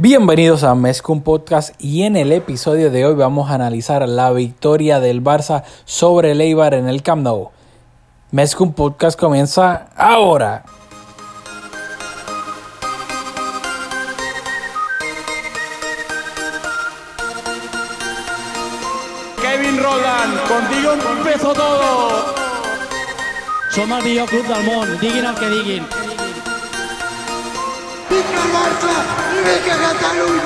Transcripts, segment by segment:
Bienvenidos a Mezcum Podcast y en el episodio de hoy vamos a analizar la victoria del Barça sobre el Eibar en el Camp Nou. Mezcum Podcast comienza ahora. Kevin Roland, contigo empezó todo. Som el millor club del món, diguin el que diguin. Vinga i vinga Catalunya!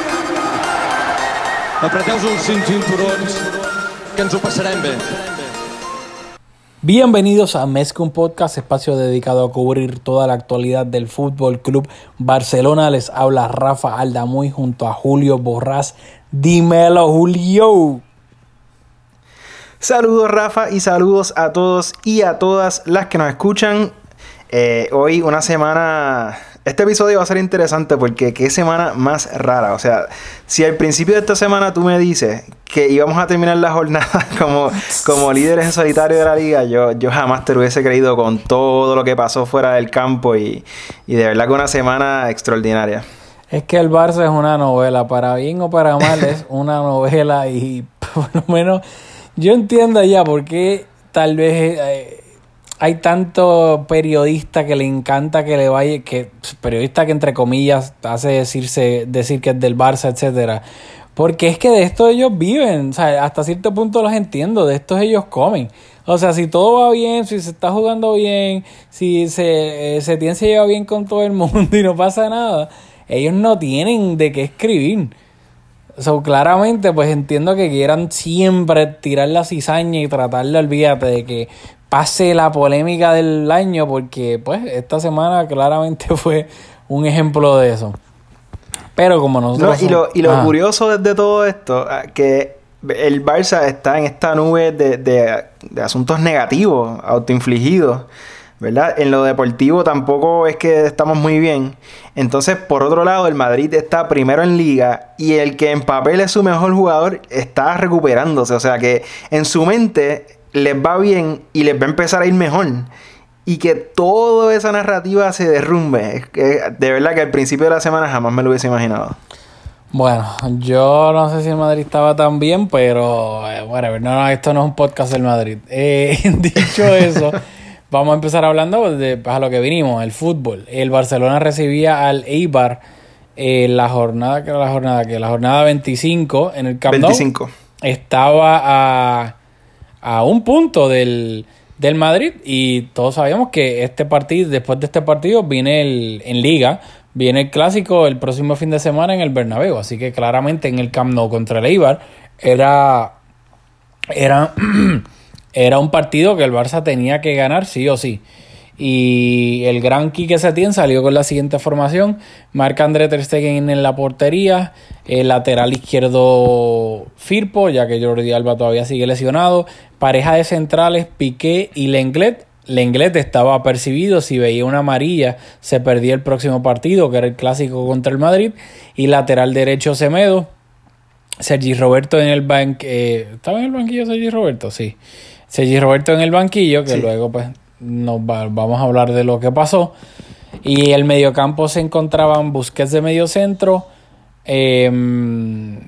Apreteu-vos els cinc cinturons, que ens ho passarem bé. Bienvenidos a Mezcum Podcast, espacio dedicado a cubrir toda la actualidad del Fútbol Club Barcelona. Les habla Rafa Aldamuy junto a Julio Borrás. Dímelo, Julio. Saludos Rafa y saludos a todos y a todas las que nos escuchan. Eh, hoy una semana... Este episodio va a ser interesante porque qué semana más rara. O sea, si al principio de esta semana tú me dices que íbamos a terminar la jornada como, como líderes en solitario de la liga, yo, yo jamás te lo hubiese creído con todo lo que pasó fuera del campo y, y de verdad que una semana extraordinaria. Es que el Barça es una novela, para bien o para mal es una novela y por lo menos yo entiendo ya por qué tal vez eh, hay tanto periodista que le encanta que le vaya, que periodista que entre comillas hace decirse, decir que es del Barça, etcétera. Porque es que de esto ellos viven, o sea, hasta cierto punto los entiendo, de estos ellos comen. O sea, si todo va bien, si se está jugando bien, si se, eh, se tiene se lleva bien con todo el mundo y no pasa nada, ellos no tienen de qué escribir. So, claramente, pues entiendo que quieran siempre tirar la cizaña y tratar de olvídate de que pase la polémica del año, porque pues esta semana claramente fue un ejemplo de eso. Pero como No, nosotros... y lo, y lo Ajá. curioso de todo esto, ah, que el Barça está en esta nube de, de- de asuntos negativos, autoinfligidos, ¿verdad? En lo deportivo tampoco es que estamos muy bien. Entonces, por otro lado, el Madrid está primero en liga y el que en papel es su mejor jugador está recuperándose. O sea que en su mente les va bien y les va a empezar a ir mejor. Y que toda esa narrativa se derrumbe. Es que, de verdad que al principio de la semana jamás me lo hubiese imaginado. Bueno, yo no sé si el Madrid estaba tan bien, pero eh, whatever. No, no, esto no es un podcast del Madrid. Eh, dicho eso, vamos a empezar hablando de pues, a lo que vinimos, el fútbol. El Barcelona recibía al Eibar eh, la jornada, que era la jornada que la jornada 25 en el Camp Nou. 25. Estaba a, a un punto del, del Madrid y todos sabíamos que este partido, después de este partido, viene el, en Liga, viene el clásico el próximo fin de semana en el Bernabéu, así que claramente en el Camp Nou contra el Eibar era, era, era un partido que el Barça tenía que ganar sí o sí. Y el gran Quique Setién salió con la siguiente formación. Marca André Ter Stegen en la portería. El lateral izquierdo Firpo, ya que Jordi Alba todavía sigue lesionado. Pareja de centrales Piqué y Lenglet. Lenglet estaba apercibido. Si veía una amarilla, se perdía el próximo partido, que era el clásico contra el Madrid. Y lateral derecho Semedo. Sergi Roberto en el banquillo. ¿Estaba en el banquillo Sergi Roberto? Sí. Sergi Roberto en el banquillo, que Sí. luego pues nos va- vamos a hablar de lo que pasó. Y el mediocampo se encontraban Busquets de medio centro. em,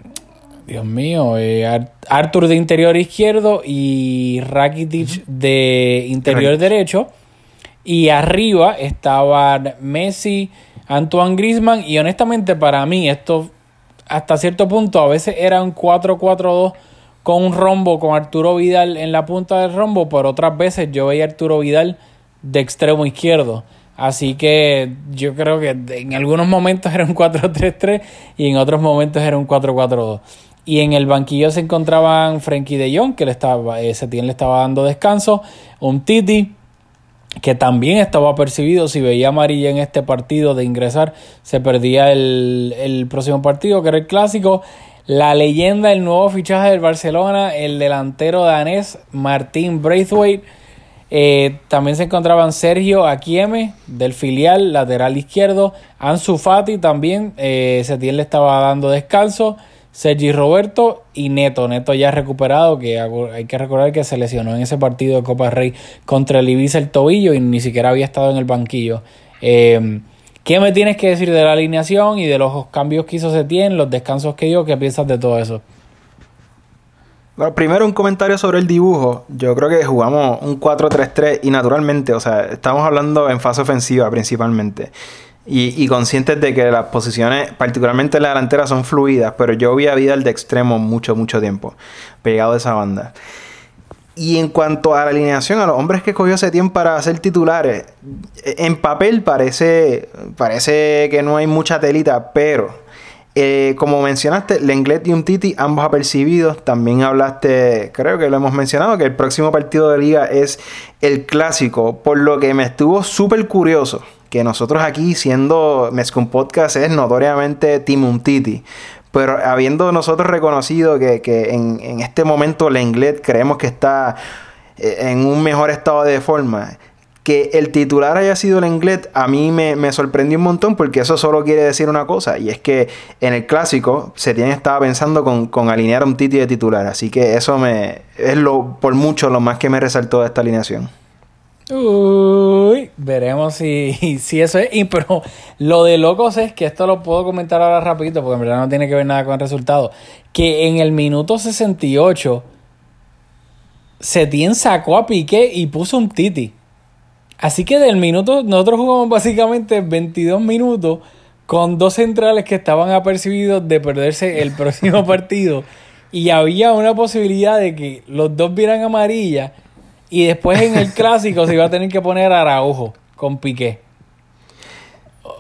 Dios mío, eh, Ar- Arthur de interior izquierdo y Rakitic de interior Rakitic. derecho. Y arriba estaban Messi, Antoine Griezmann. Y honestamente, para mí, esto hasta cierto punto a veces era un 4-4-2 con un rombo, con Arturo Vidal en la punta del rombo, pero otras veces yo veía Arturo Vidal de extremo izquierdo. Así que yo creo que en algunos momentos era un 4-3-3 y en otros momentos era un 4-4-2. Y en el banquillo se encontraban Frenkie de Jong, que le estaba, eh, Setién le estaba dando descanso, un Titi, que también estaba percibido, si veía amarilla en este partido de ingresar, se perdía el, el próximo partido, que era el clásico. La leyenda, el nuevo fichaje del Barcelona, el delantero danés Martín Braithwaite. Eh, también se encontraban Sergio Akieme del filial, lateral izquierdo. Ansu Fati también, eh, le estaba dando descanso. Sergi Roberto y Neto. Neto ya recuperado, que hay que recordar que se lesionó en ese partido de Copa Rey contra el Ibiza el tobillo y ni siquiera había estado en el banquillo. Eh, ¿Qué me tienes que decir de la alineación y de los cambios que hizo Setien, los descansos que dio? ¿Qué piensas de todo eso? Bueno, primero un comentario sobre el dibujo. Yo creo que jugamos un 4-3-3 y naturalmente, o sea, estamos hablando en fase ofensiva principalmente. Y, y, conscientes de que las posiciones, particularmente en la delantera, son fluidas, pero yo vi a Vidal de extremo mucho, mucho tiempo, pegado de esa banda. Y en cuanto a la alineación, a los hombres que cogió tiempo para ser titulares, en papel parece, parece que no hay mucha telita, pero eh, como mencionaste, Lenglet y Umtiti, ambos apercibidos. También hablaste, creo que lo hemos mencionado, que el próximo partido de liga es el clásico, por lo que me estuvo súper curioso que nosotros aquí, siendo Mezcum Podcast, es notoriamente Team Umtiti. Pero habiendo nosotros reconocido que, en, en, este momento Lenglet creemos que está eh, en un mejor estado de forma, que el titular haya sido Lenglet a mí me, me, sorprendió un montón porque eso solo quiere decir una cosa y es que en el clásico Setién estaba pensando con, con alinear un Titi de titular así que eso me es lo por mucho lo más que me resaltó de esta alineación Uy, veremos si, si eso es. Y, pero lo de locos es que esto lo puedo comentar ahora rapidito, porque en verdad no tiene que ver nada con el resultado. Que en el minuto 68, Setien sacó a Piqué y puso un Titi. Así que del minuto, nosotros jugamos básicamente 22 minutos con dos centrales que estaban apercibidos de perderse el próximo partido. Y había una posibilidad de que los dos vieran amarilla y después en el clásico se iba a tener que poner Araujo con Piqué.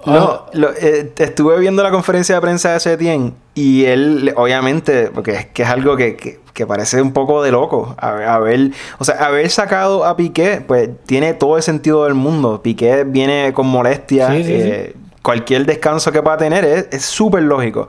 No, lo, eh, estuve viendo la conferencia de prensa de Setien y él, obviamente, porque es que es algo que, que, que parece un poco de loco. Haber, o sea, haber sacado a Piqué, pues tiene todo el sentido del mundo. Piqué viene con molestia. Sí, sí, eh, Cualquier descanso que pueda tener es súper lógico.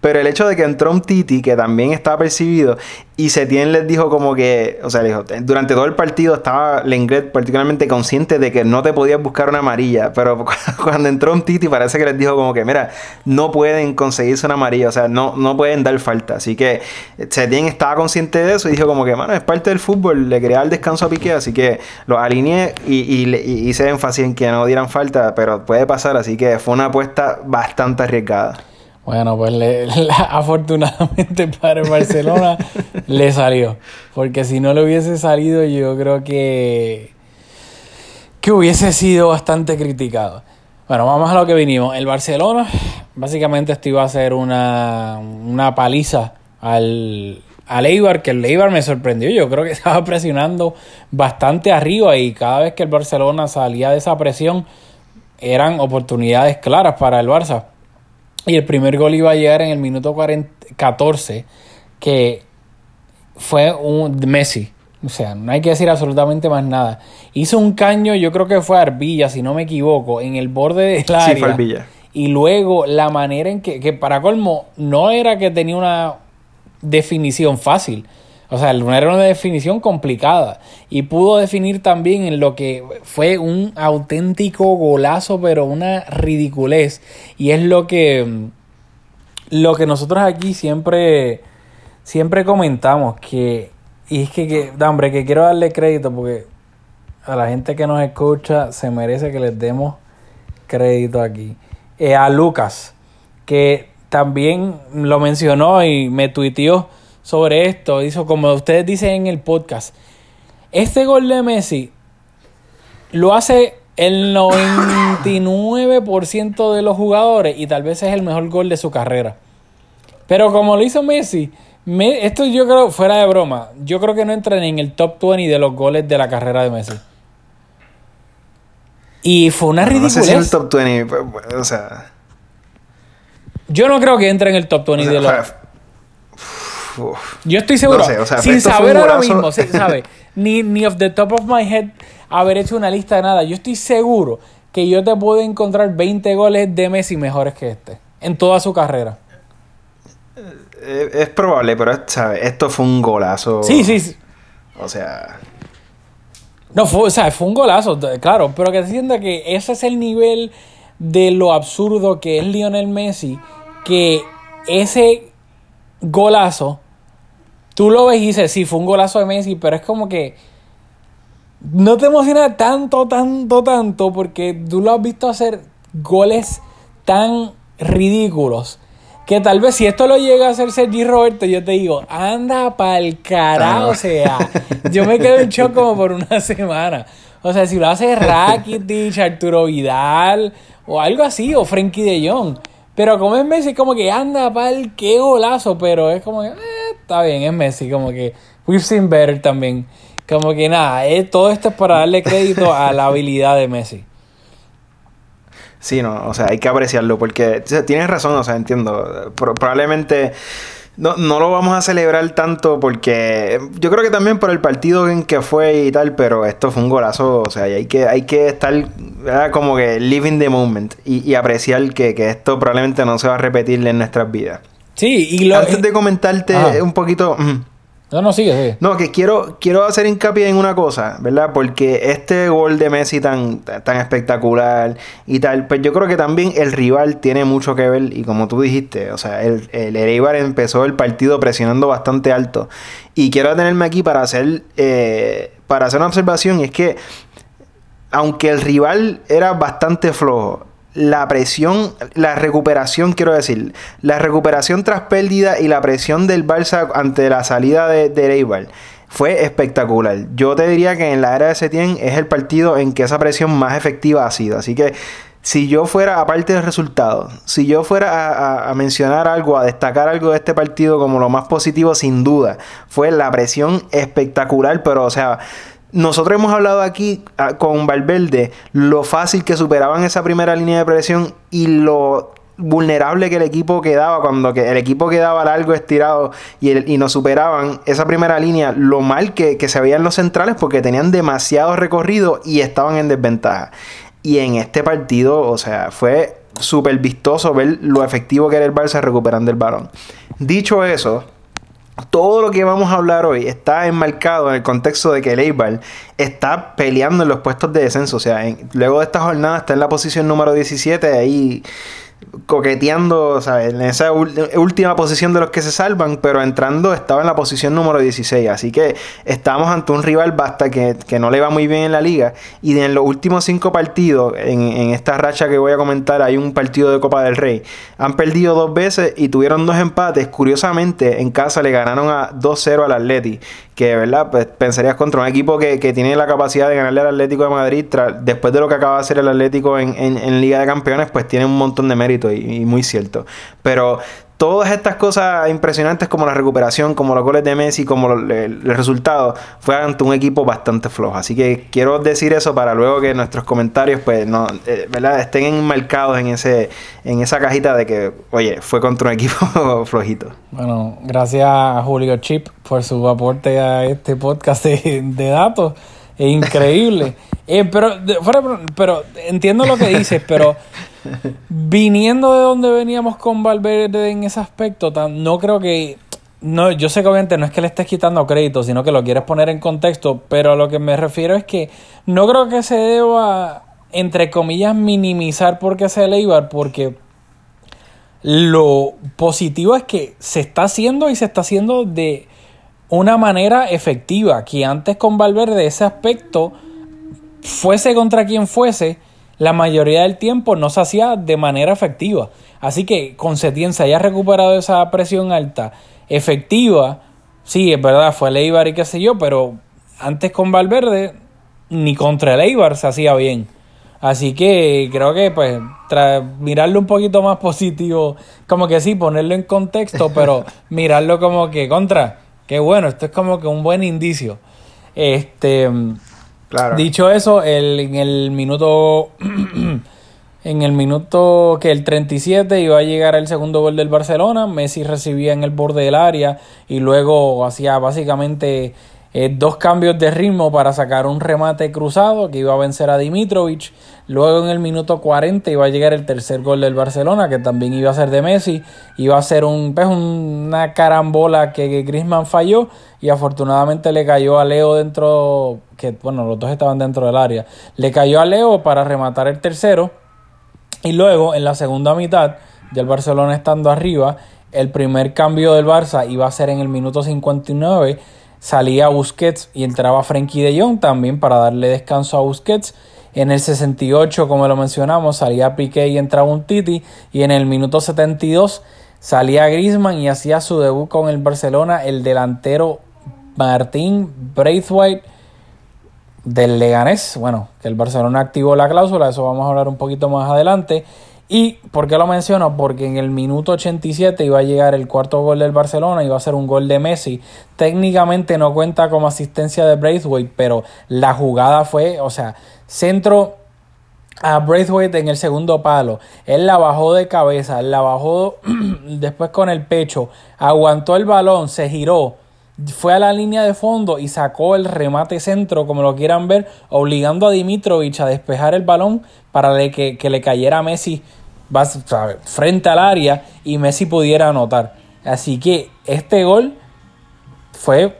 Pero el hecho de que entró un Titi, que también estaba percibido, y Setien les dijo como que, o sea, dijo, durante todo el partido estaba Lenglet particularmente consciente de que no te podías buscar una amarilla, pero cuando entró un Titi parece que les dijo como que, mira, no pueden conseguirse una amarilla, o sea, no, no pueden dar falta. Así que Setien estaba consciente de eso y dijo como que, mano, es parte del fútbol, le quería el descanso a Piqué, así que lo alineé y, y, y hice énfasis en que no dieran falta, pero puede pasar, así que fue una apuesta bastante arriesgada. Bueno, pues le, afortunadamente para el Barcelona le salió. Porque si no le hubiese salido, yo creo que, que hubiese sido bastante criticado. Bueno, vamos a lo que vinimos. El Barcelona, básicamente esto iba a ser una, una paliza al, al Eibar, que el Eibar me sorprendió. Yo creo que estaba presionando bastante arriba y cada vez que el Barcelona salía de esa presión, eran oportunidades claras para el Barça. Y el primer gol iba a llegar en el minuto 40, 14, que fue un Messi. O sea, no hay que decir absolutamente más nada. Hizo un caño, yo creo que fue Arbilla, si no me equivoco, en el borde del área. Sí, fue Arbilla. Y luego la manera en que, que para colmo, no era que tenía una definición fácil. O sea, era una definición complicada. Y pudo definir también en lo que fue un auténtico golazo, pero una ridiculez. Y es lo que. Lo que nosotros aquí siempre. Siempre comentamos. Que. Y es que, que hombre, que quiero darle crédito porque a la gente que nos escucha se merece que les demos crédito aquí. Eh, a Lucas, que también lo mencionó y me tuiteó sobre esto. Hizo como ustedes dicen en el podcast. Este gol de Messi lo hace el 99% de los jugadores y tal vez es el mejor gol de su carrera. Pero como lo hizo Messi, me, esto yo creo, fuera de broma, yo creo que no entra ni en el top 20 de los goles de la carrera de Messi. Y fue una ridiculez. No sé si en el top 20, o sea... Yo no creo que entre en el top 20 o sea, de los... Uf. Yo estoy seguro, No sé, o sea, sin saber ahora mismo, ni, ni off the top of my head haber hecho una lista de nada. Yo estoy seguro que yo te puedo encontrar 20 goles de Messi mejores que este en toda su carrera. Eh, Es probable, pero ¿sabes? esto fue un golazo. Sí, sí, sí. O sea, No, fue, o sea, fue un golazo, claro, pero que sienta que ese es el nivel de lo absurdo que es Lionel Messi, que ese golazo, tú lo ves y dices, sí, fue un golazo de Messi, pero es como que no te emociona tanto, tanto, tanto, porque tú lo has visto hacer goles tan ridículos que tal vez si esto lo llega a hacer Sergi Roberto, yo te digo, anda pa'l carajo, o sea, yo me quedo en shock como por una semana. O sea, si lo hace Rakitic, Arturo Vidal o algo así, o Frankie de Jong. Pero como es Messi, como que anda pa'l qué golazo, pero es como que, eh, está bien, es Messi, como que we've seen better también. Como que nada, eh, todo esto es para darle crédito a la habilidad de Messi. Sí, no, o sea, hay que apreciarlo porque tienes razón, o sea, entiendo. probablemente no, no lo vamos a celebrar tanto porque yo creo que también por el partido en que fue y tal, pero esto fue un golazo, o sea, hay que, hay que estar como que living the moment y, apreciar que, esto probablemente no se va a repetir en nuestras vidas. Sí, y lo, Antes de comentarte un poquito... No, no, sigue, sigue. No, que quiero, quiero hacer hincapié en una cosa, ¿verdad? Porque este gol de Messi tan, tan espectacular y tal, pues yo creo que también el rival tiene mucho que ver. Y como tú dijiste, o sea, el, el Eibar empezó el partido presionando bastante alto. Y quiero detenerme aquí para hacer, eh, para hacer una observación. Y es que, aunque el rival era bastante flojo, la presión, la recuperación, quiero decir, la recuperación tras pérdida y la presión del Barça ante la salida de, de fue espectacular. Yo te diría que en la era de Setien es el partido en que esa presión más efectiva ha sido. Así que si yo fuera, aparte del resultado, si yo fuera a, mencionar algo, a destacar algo de este partido como lo más positivo, sin duda, fue la presión espectacular, pero o sea, nosotros hemos hablado aquí ah, con Valverde lo fácil que superaban esa primera línea de presión y lo vulnerable que el equipo quedaba cuando que el equipo quedaba largo estirado y, el, y nos superaban esa primera línea lo mal que, se veían los centrales porque tenían demasiado recorrido y estaban en desventaja. Y en este partido o sea fue súper vistoso ver lo efectivo que era el Barça recuperando el balón. Dicho eso todo lo que vamos a hablar hoy está enmarcado en el contexto de que el Eibar está peleando en los puestos de descenso. O sea, luego de esta jornada está en la posición número 17, ahí coqueteando, ¿sabes? En esa última posición de los que se salvan, pero entrando estaba en la posición número 16. Así que estamos ante un rival basta que, no le va muy bien en la liga. Y en los últimos cinco partidos, en, en, esta racha que voy a comentar, hay un partido de Copa del Rey. Han perdido dos veces y tuvieron dos empates. Curiosamente, en casa le ganaron a 2-0 al Atleti que, ¿verdad? Pues pensarías contra un equipo que, tiene la capacidad de ganarle al Atlético de Madrid, después de lo que acaba de hacer el Atlético en, Liga de Campeones, pues tiene un montón de mérito y, muy cierto. Pero todas estas cosas impresionantes como la recuperación, como los goles de Messi, como el, resultado, fue ante un equipo bastante flojo. Así que quiero decir eso para luego que nuestros comentarios pues no, eh, ¿verdad? estén enmarcados en ese en esa cajita de que, oye, fue contra un equipo flojito. Bueno, gracias a Julio Chip por su aporte a este podcast de, datos. Es increíble. Eh, pero, pero entiendo lo que dices, pero viniendo de donde veníamos con Valverde en ese aspecto, no creo que. No, yo sé que obviamente no es que le estés quitando crédito, sino que lo quieres poner en contexto, pero a lo que me refiero es que no creo que se deba, entre comillas, minimizar porque sea el Eibar, porque lo positivo es que se está haciendo y se está haciendo de una manera efectiva, que antes con Valverde ese aspecto, fuese contra quien fuese, la mayoría del tiempo no se hacía de manera efectiva. Así que con Setién se haya recuperado esa presión alta efectiva, sí, es verdad, fue el Eibar y qué sé yo, pero antes con Valverde ni contra el Eibar se hacía bien. Así que creo que pues mirarlo un poquito más positivo, como que sí, ponerlo en contexto, pero mirarlo como que contra, que bueno, esto es como que un buen indicio. Este, Dicho eso, el, en el minuto. en el minuto que el 37 iba a llegar el segundo gol del Barcelona. Messi recibía en el borde del área y luego hacía básicamente eh, dos cambios de ritmo para sacar un remate cruzado que iba a vencer a Dimitrovic. Luego en el minuto 40 iba a llegar el tercer gol del Barcelona, que también iba a ser de Messi. Iba a ser un, pues, una carambola que Griezmann falló y afortunadamente le cayó a Leo dentro, que bueno, los dos estaban dentro del área. Le cayó a Leo para rematar el tercero. Y luego en la segunda mitad del Barcelona estando arriba, el primer cambio del Barça iba a ser en el minuto 59 salía Busquets y entraba Frenkie de Jong también para darle descanso a Busquets. En el 68, como lo mencionamos, salía Piqué y entraba un Titi. Y en el minuto 72 salía Griezmann y hacía su debut con el Barcelona el delantero Martín Braithwaite del Leganés. Bueno, que el Barcelona activó la cláusula, eso vamos a hablar un poquito más adelante. ¿Y por qué lo menciono? Porque en el minuto 87 iba a llegar el cuarto gol del Barcelona, iba a ser un gol de Messi. Técnicamente no cuenta como asistencia de Braithwaite, pero la jugada fue, o sea, centro a Braithwaite en el segundo palo. Él la bajó de cabeza, la bajó después con el pecho, aguantó el balón, se giró, fue a la línea de fondo y sacó el remate centro, como lo quieran ver, obligando a Dimitrovich a despejar el balón para que, que le cayera a Messi frente al área y Messi pudiera anotar. Así que este gol fue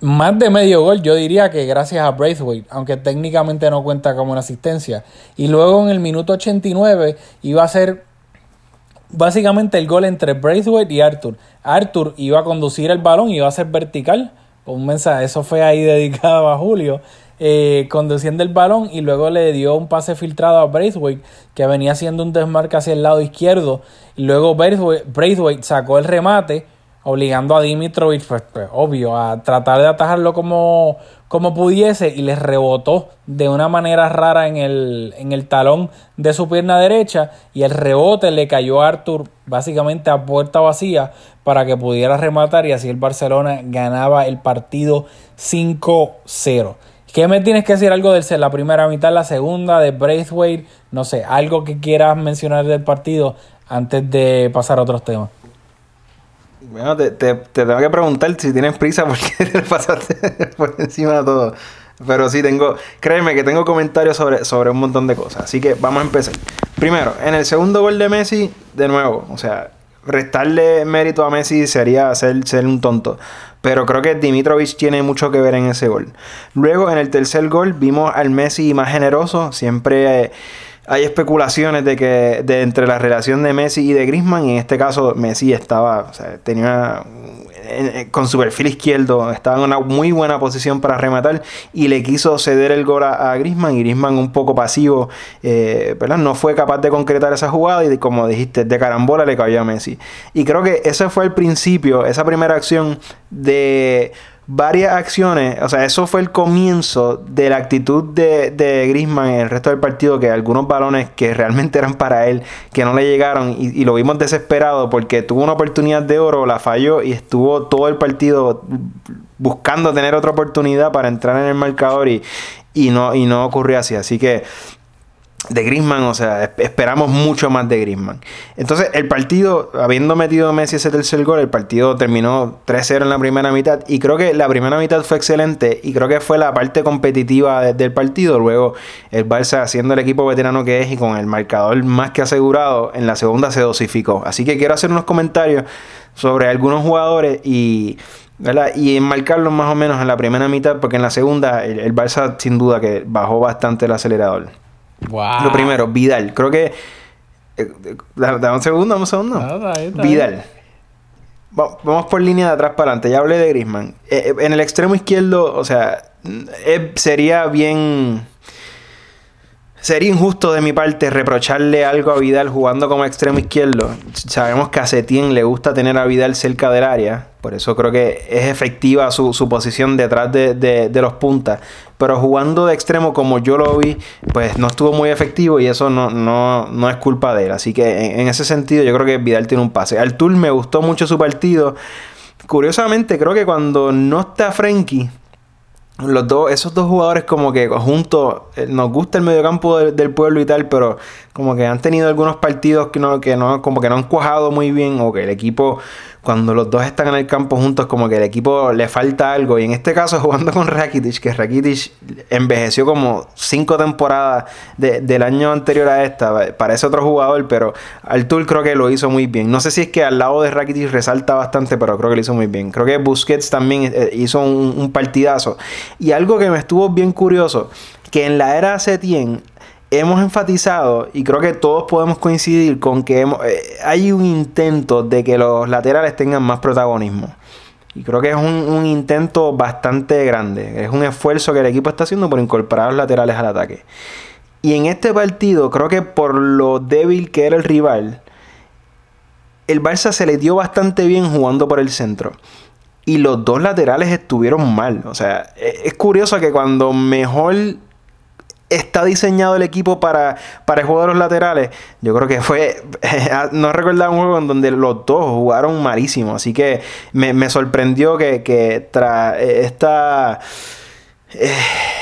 más de medio gol, yo diría que gracias a Braithwaite, aunque técnicamente no cuenta como una asistencia. Y luego en el minuto 89 iba a ser básicamente el gol entre Braithwaite y Arthur. Arthur iba a conducir el balón iba a ser vertical. Un mensaje, eso fue ahí dedicado a Julio. Eh, conduciendo el balón y luego le dio un pase filtrado a Braithwaite que venía haciendo un desmarque hacia el lado izquierdo y luego Braithwaite, sacó el remate obligando a Dimitrovich, pues, pues, obvio, a tratar de atajarlo como, como pudiese y le rebotó de una manera rara en el, en el talón de su pierna derecha y el rebote le cayó a Arthur básicamente a puerta vacía para que pudiera rematar y así el Barcelona ganaba el partido 5-0. ¿Qué me tienes que decir algo de la primera mitad, la segunda, de Braithwaite? No sé, algo que quieras mencionar del partido antes de pasar a otros temas. Bueno, te, tengo que preguntar si tienes prisa porque te pasaste por encima de todo. Pero sí tengo, créeme que tengo comentarios sobre, sobre un montón de cosas. Así que vamos a empezar. Primero, en el segundo gol de Messi, de nuevo, o sea, restarle mérito a Messi sería ser, ser un tonto. Pero creo que Dimitrovic tiene mucho que ver en ese gol. Luego, en el tercer gol, vimos al Messi más generoso. Siempre eh, hay especulaciones de que de entre la relación de Messi y de Griezmann. Y en este caso, Messi estaba, o sea, tenía con su perfil izquierdo, estaba en una muy buena posición para rematar y le quiso ceder el gol a, Grisman y Grisman un poco pasivo, eh, ¿verdad? No fue capaz de concretar esa jugada y como dijiste, de carambola le cayó a Messi. Y creo que ese fue el principio, esa primera acción de varias acciones, o sea, eso fue el comienzo de la actitud de, de Griezmann en el resto del partido, que algunos balones que realmente eran para él, que no le llegaron y, lo vimos desesperado porque tuvo una oportunidad de oro, la falló y estuvo todo el partido buscando tener otra oportunidad para entrar en el marcador y, y no, y no ocurrió así. Así que de Griezmann, o sea, esperamos mucho más de Griezmann. Entonces, el partido, habiendo metido Messi ese tercer gol, el partido terminó 3-0 en la primera mitad y creo que la primera mitad fue excelente y creo que fue la parte competitiva del partido. Luego, el Barça, siendo el equipo veterano que es y con el marcador más que asegurado, en la segunda se dosificó. Así que quiero hacer unos comentarios sobre algunos jugadores y ¿verdad? Y enmarcarlos más o menos en la primera mitad, porque en la segunda el, el Barça sin duda que bajó bastante el acelerador. Lo primero, Vidal. Creo que. Eh, dame un segundo, dame un segundo. Vidal. Vamos por línea de atrás para adelante. Ya hablé de Grisman. Eh, eh, en el extremo izquierdo, o sea, sería bien Sería injusto de mi parte reprocharle algo a Vidal jugando como extremo izquierdo. Sabemos que a Setién le gusta tener a Vidal cerca del área. Por eso creo que es efectiva su, posición detrás de, los puntas. Pero jugando de extremo como yo lo vi, pues no estuvo muy efectivo y eso no, no, es culpa de él. Así que en, ese sentido yo creo que Vidal tiene un pase. Al me gustó mucho su partido. Curiosamente creo que cuando no está Frenkie los dos, esos dos jugadores como que juntos, eh, nos gusta el mediocampo del, del pueblo y tal, pero como que han tenido algunos partidos que no, que no, como que no han cuajado muy bien, o que el equipo, cuando los dos están en el campo juntos, como que el equipo le falta algo. Y en este caso, jugando con Rakitic, que Rakitic envejeció como cinco temporadas del año anterior a esta, parece otro jugador, pero Artur creo que lo hizo muy bien. No sé si es que al lado de Rakitic resalta bastante, pero creo que lo hizo muy bien. Creo que Busquets también eh, hizo un, un partidazo. Y algo que me estuvo bien curioso, que en la era Setien hemos enfatizado, y creo que todos podemos coincidir con que eh, hay un intento de que los laterales tengan más protagonismo. Y creo que es un, un intento bastante grande. Es un esfuerzo que el equipo está haciendo por incorporar los laterales al ataque. Y en este partido, creo que por lo débil que era el rival, el Barça se le dio bastante bien jugando por el centro. Y los dos laterales estuvieron mal. O sea, e- es curioso que cuando mejor está diseñado el equipo para, para el juego de los laterales, yo creo que fue. no recordaba un juego en donde los dos jugaron malísimo. Así que me, me sorprendió que, que tras esta. Eh,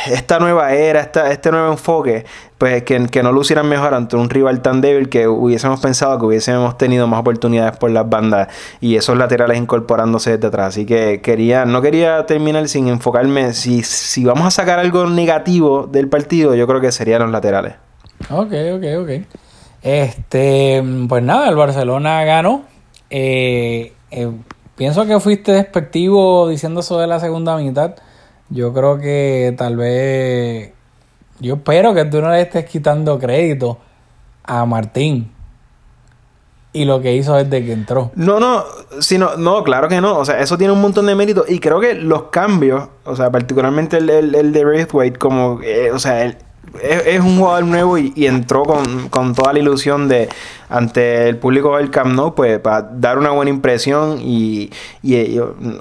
esta nueva era, esta, este nuevo enfoque, pues que, que no lucieran mejor ante un rival tan débil que hubiésemos pensado que hubiésemos tenido más oportunidades por las bandas y esos laterales incorporándose desde atrás. Así que quería, no quería terminar sin enfocarme. Si, si vamos a sacar algo negativo del partido, yo creo que serían los laterales. Ok, ok, ok. Este, pues nada, el Barcelona ganó. Eh, eh, pienso que fuiste despectivo diciendo eso de la segunda mitad. Yo creo que tal vez. Yo espero que tú no le estés quitando crédito a Martín. Y lo que hizo desde que entró. No, no, sino, no, claro que no. O sea, eso tiene un montón de mérito. Y creo que los cambios, o sea, particularmente el, el, el de Braithwaite, como, eh, o sea, él es, es un jugador nuevo y, entró con, con toda la ilusión de, ante el público del Camp Nou, pues, para dar una buena impresión. Y, y, y,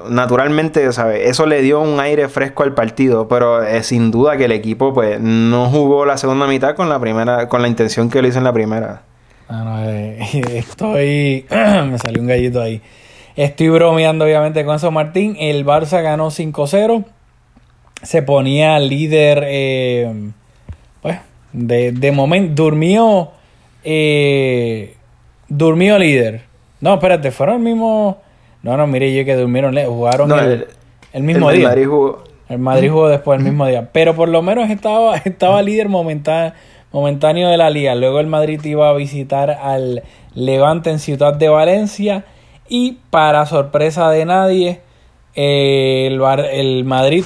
naturalmente, ¿sabes? Eso le dio un aire fresco al partido. Pero eh, sin duda que el equipo, pues, no jugó la segunda mitad con la primera, con la intención que lo hizo en la primera. Ah, eh, estoy. me salió un gallito ahí. Estoy bromeando, obviamente, con eso, Martín. El Barça ganó 5-0. Se ponía líder. eh, de, de momento. Durmió. eh, durmió líder. No, espérate, fueron el mismo. No, no, mire, yo que durmieron. Jugaron No, el, el- el mismo el día. Madrid jugó- El Madrid jugó después el mismo día. Pero por lo menos estaba, estaba líder momenta- momentáneo de la liga. Luego el Madrid iba a visitar al Levante en Ciudad de Valencia. Y para sorpresa de nadie, eh, el, el Madrid.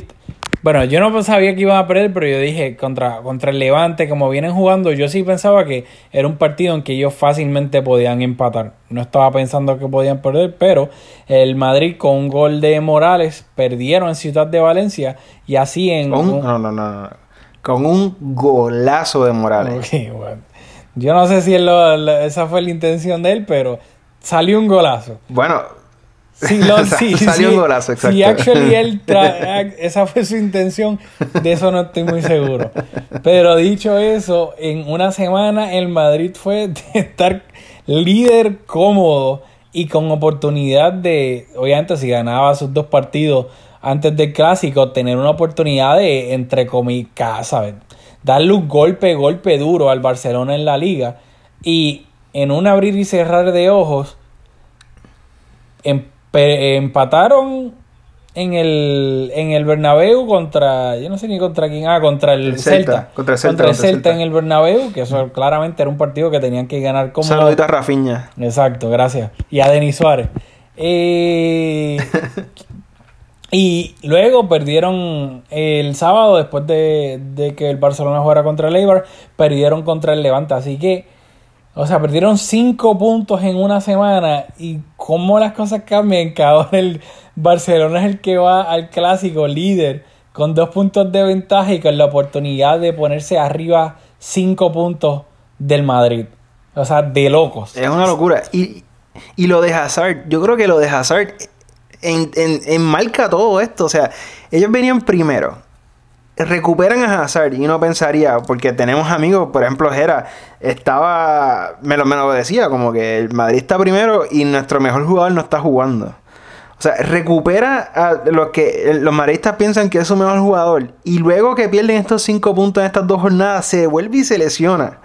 Bueno, yo no sabía que iban a perder, pero yo dije contra, contra el Levante, como vienen jugando, yo sí pensaba que era un partido en que ellos fácilmente podían empatar. No estaba pensando que podían perder, pero el Madrid con un gol de Morales perdieron en Ciudad de Valencia y así en... Con, un- no, no, no, no. Con un golazo de Morales. Ok, bueno. Yo no sé si él lo- lo- esa fue la intención de él, pero salió un golazo. Bueno, Sí, lo- sí, Salió sí. un golazo, exacto. Si actually él tra- esa fue su intención, de eso no estoy muy seguro. Pero dicho eso, en una semana el Madrid fue de estar líder cómodo y con oportunidad de, obviamente si ganaba sus dos partidos antes del clásico, tener una oportunidad de, entre comillas, ¿sabes? Darle un golpe, golpe duro al Barcelona en la liga. Y en un abrir y cerrar de ojos, Empe- empataron en el, en el Bernabéu contra, yo no sé ni contra quién, ah, contra el, El Celta, Celta, contra el Celta, contra el contra el Celta Celta. en el Bernabéu, que eso claramente era un partido que tenían que ganar como... saludito a Rafiña. Exacto, gracias. Y a Denis Suárez. Eh, y luego perdieron el sábado, después de, de que el Barcelona jugara contra el Eibar, perdieron contra el Levante. Así que, o sea, perdieron cinco puntos en una semana. Y cómo las cosas cambian, que ahora el Barcelona es el que va al clásico líder con dos puntos de ventaja y con la oportunidad de ponerse arriba cinco puntos del Madrid. O sea, de locos. Es una locura. Y, y lo de Hazard, yo creo que lo de Hazard en, en- enmarca todo esto. O sea, ellos venían primero. Recuperan a Hazard y uno pensaría, porque tenemos amigos, por ejemplo, Jera, estaba, me lo, decía, como que el Madrid está primero y nuestro mejor jugador no está jugando. O sea, recupera a lo que los madridistas piensan que es su mejor jugador. Y luego que pierden estos cinco puntos en estas dos jornadas, se vuelve y se lesiona.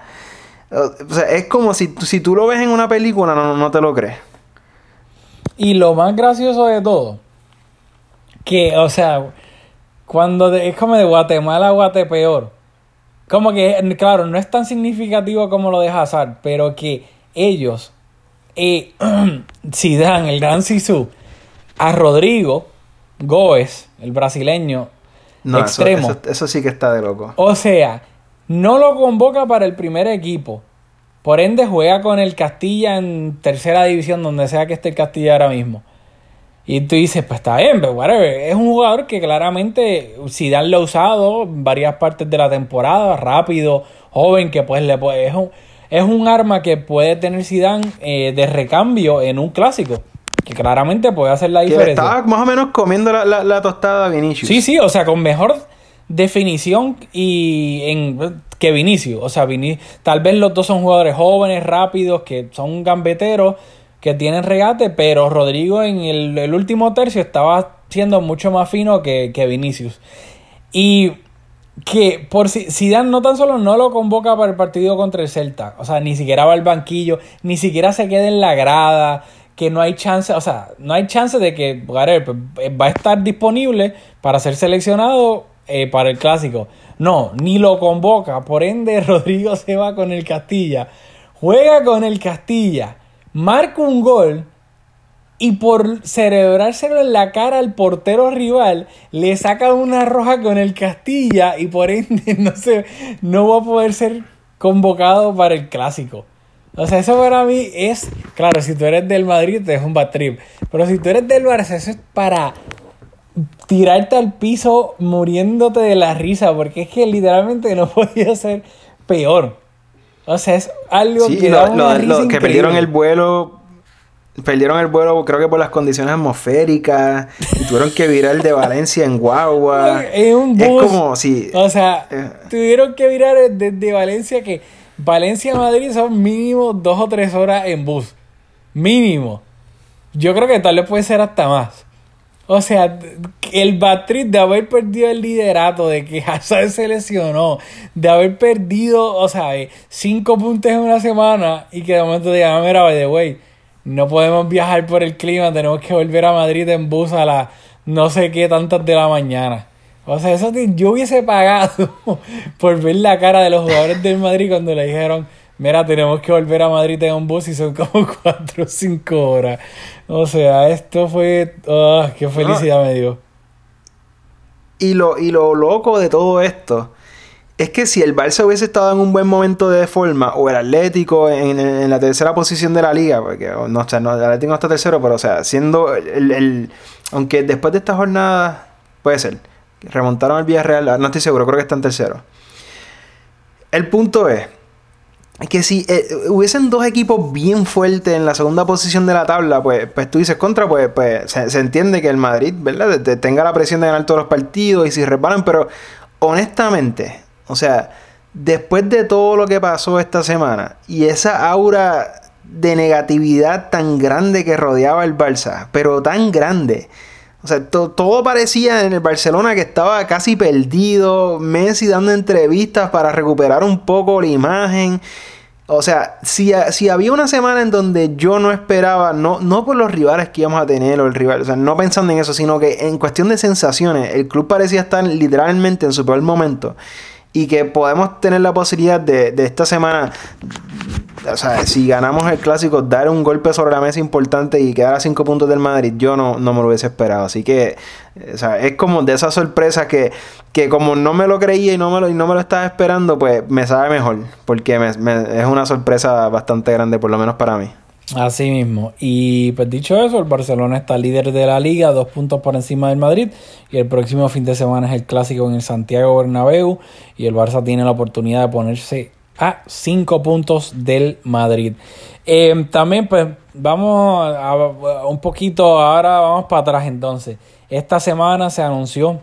O sea, es como si, si tú lo ves en una película, no, no te lo crees. Y lo más gracioso de todo, que, o sea, cuando de- es como de Guatemala a Guatepeor, como que, claro, no es tan significativo como lo de Hazard, pero que ellos, eh, Zidane, el gran Sisu, a Rodrigo Góez, el brasileño, No, eso- extremo, Eso, eso sí que está de loco. o sea, no lo convoca para el primer equipo. Por ende, juega con el Castilla en tercera división, donde sea que esté el Castilla ahora mismo. Y tú dices, pues está bien, pero whatever. Es un jugador que claramente Zidane lo ha usado en varias partes de la temporada, rápido, joven, que pues le puede... Es un, es un arma que puede tener Zidane eh, de recambio en un clásico. Que claramente puede hacer la Que le diferencia. estaba más o menos comiendo la, la, la tostada a Vinicius. Sí, sí, o sea, con mejor definición y en que Vinicius. O sea, Vini- tal vez los dos son jugadores jóvenes, rápidos, que son gambeteros, que tienen regate, pero Rodrigo en el, último tercio estaba siendo mucho más fino que, que Vinicius. Y que por si Zidane no tan solo no lo convoca para el partido contra el Celta, o sea, ni siquiera va al banquillo, ni siquiera se queda en la grada, que no hay chance, o sea, no hay chance de que whatever, pues, eh, va a estar disponible para ser seleccionado eh, para el clásico. No, ni lo convoca, por ende Rodrigo se va con el Castilla, juega con el Castilla, marca un gol y por celebrárselo en la cara al portero rival, le saca una roja con el Castilla y por ende no, se, no va a poder ser convocado para el clásico. O sea, eso para mí es, claro, si tú eres del Madrid te es un bad trip, pero si tú eres del Barça, eso es para tirarte al piso muriéndote de la risa, porque es que literalmente no podía ser peor. O sea, es algo Sí, que lo- lo- lo- que perdieron el vuelo. Perdieron el vuelo, creo que por las condiciones atmosféricas. Y tuvieron que virar de Valencia en Guagua. En un Es bus. como si. O sea, Eh. tuvieron que virar desde Valencia que Valencia a Madrid son mínimo dos o tres horas en bus. Mínimo. Yo creo que tal vez puede ser hasta más. O sea, el Batriz de haber perdido el liderato, de que Hazard se lesionó, de haber perdido, o sea, eh, cinco puntos en una semana y que de momento digan, ah, mira, by the way, no podemos viajar por el clima, tenemos que volver a Madrid en bus a las no sé qué tantas de la mañana. O sea, eso yo hubiese pagado por ver la cara de los jugadores del Madrid cuando le dijeron, mira, tenemos que volver a Madrid en un bus y son como cuatro o cinco horas. O sea, esto fue... ah, ¡Qué felicidad me dio! Y lo, y lo loco de todo esto es que si el Barça hubiese estado en un buen momento de forma, o el Atlético en, en- en la tercera posición de la liga, porque no, o sea, no, el Atlético no está tercero, pero o sea, siendo el, el- aunque después de esta jornada, puede ser, remontaron al Villarreal, no estoy seguro, creo que están tercero. El punto es que si eh, hubiesen dos equipos bien fuertes en la segunda posición de la tabla, pues, pues tú dices contra, pues, pues se, entiende que el Madrid, ¿verdad? Tenga la presión de ganar todos los partidos y si reparan, pero honestamente, o sea, después de todo lo que pasó esta semana y esa aura de negatividad tan grande que rodeaba el Barça, pero tan grande. O sea, to- todo parecía en el Barcelona que estaba casi perdido. Messi dando entrevistas para recuperar un poco la imagen. O sea, si, si había una semana en donde yo no esperaba, no, no por los rivales que íbamos a tener o el rival, o sea, no pensando en eso, sino que en cuestión de sensaciones, el club parecía estar literalmente en su peor momento. Y que podemos tener la posibilidad de, de esta semana o sea, si ganamos el clásico, dar un golpe sobre la mesa importante y quedar a cinco puntos del Madrid, yo no, no me lo hubiese esperado. Así que, eh, o sea, es como de esa sorpresa que, que como no me lo creía y no me lo, y no me lo estaba esperando, pues me sabe mejor. Porque me- es una sorpresa bastante grande, por lo menos para mí. Así mismo. Y pues dicho eso, el Barcelona está líder de la liga, dos puntos por encima del Madrid. Y el próximo fin de semana es el clásico en el Santiago Bernabéu. Y el Barça tiene la oportunidad de ponerse a cinco puntos del Madrid. Eh, también pues vamos a- un poquito, ahora vamos para atrás entonces. Esta semana se anunció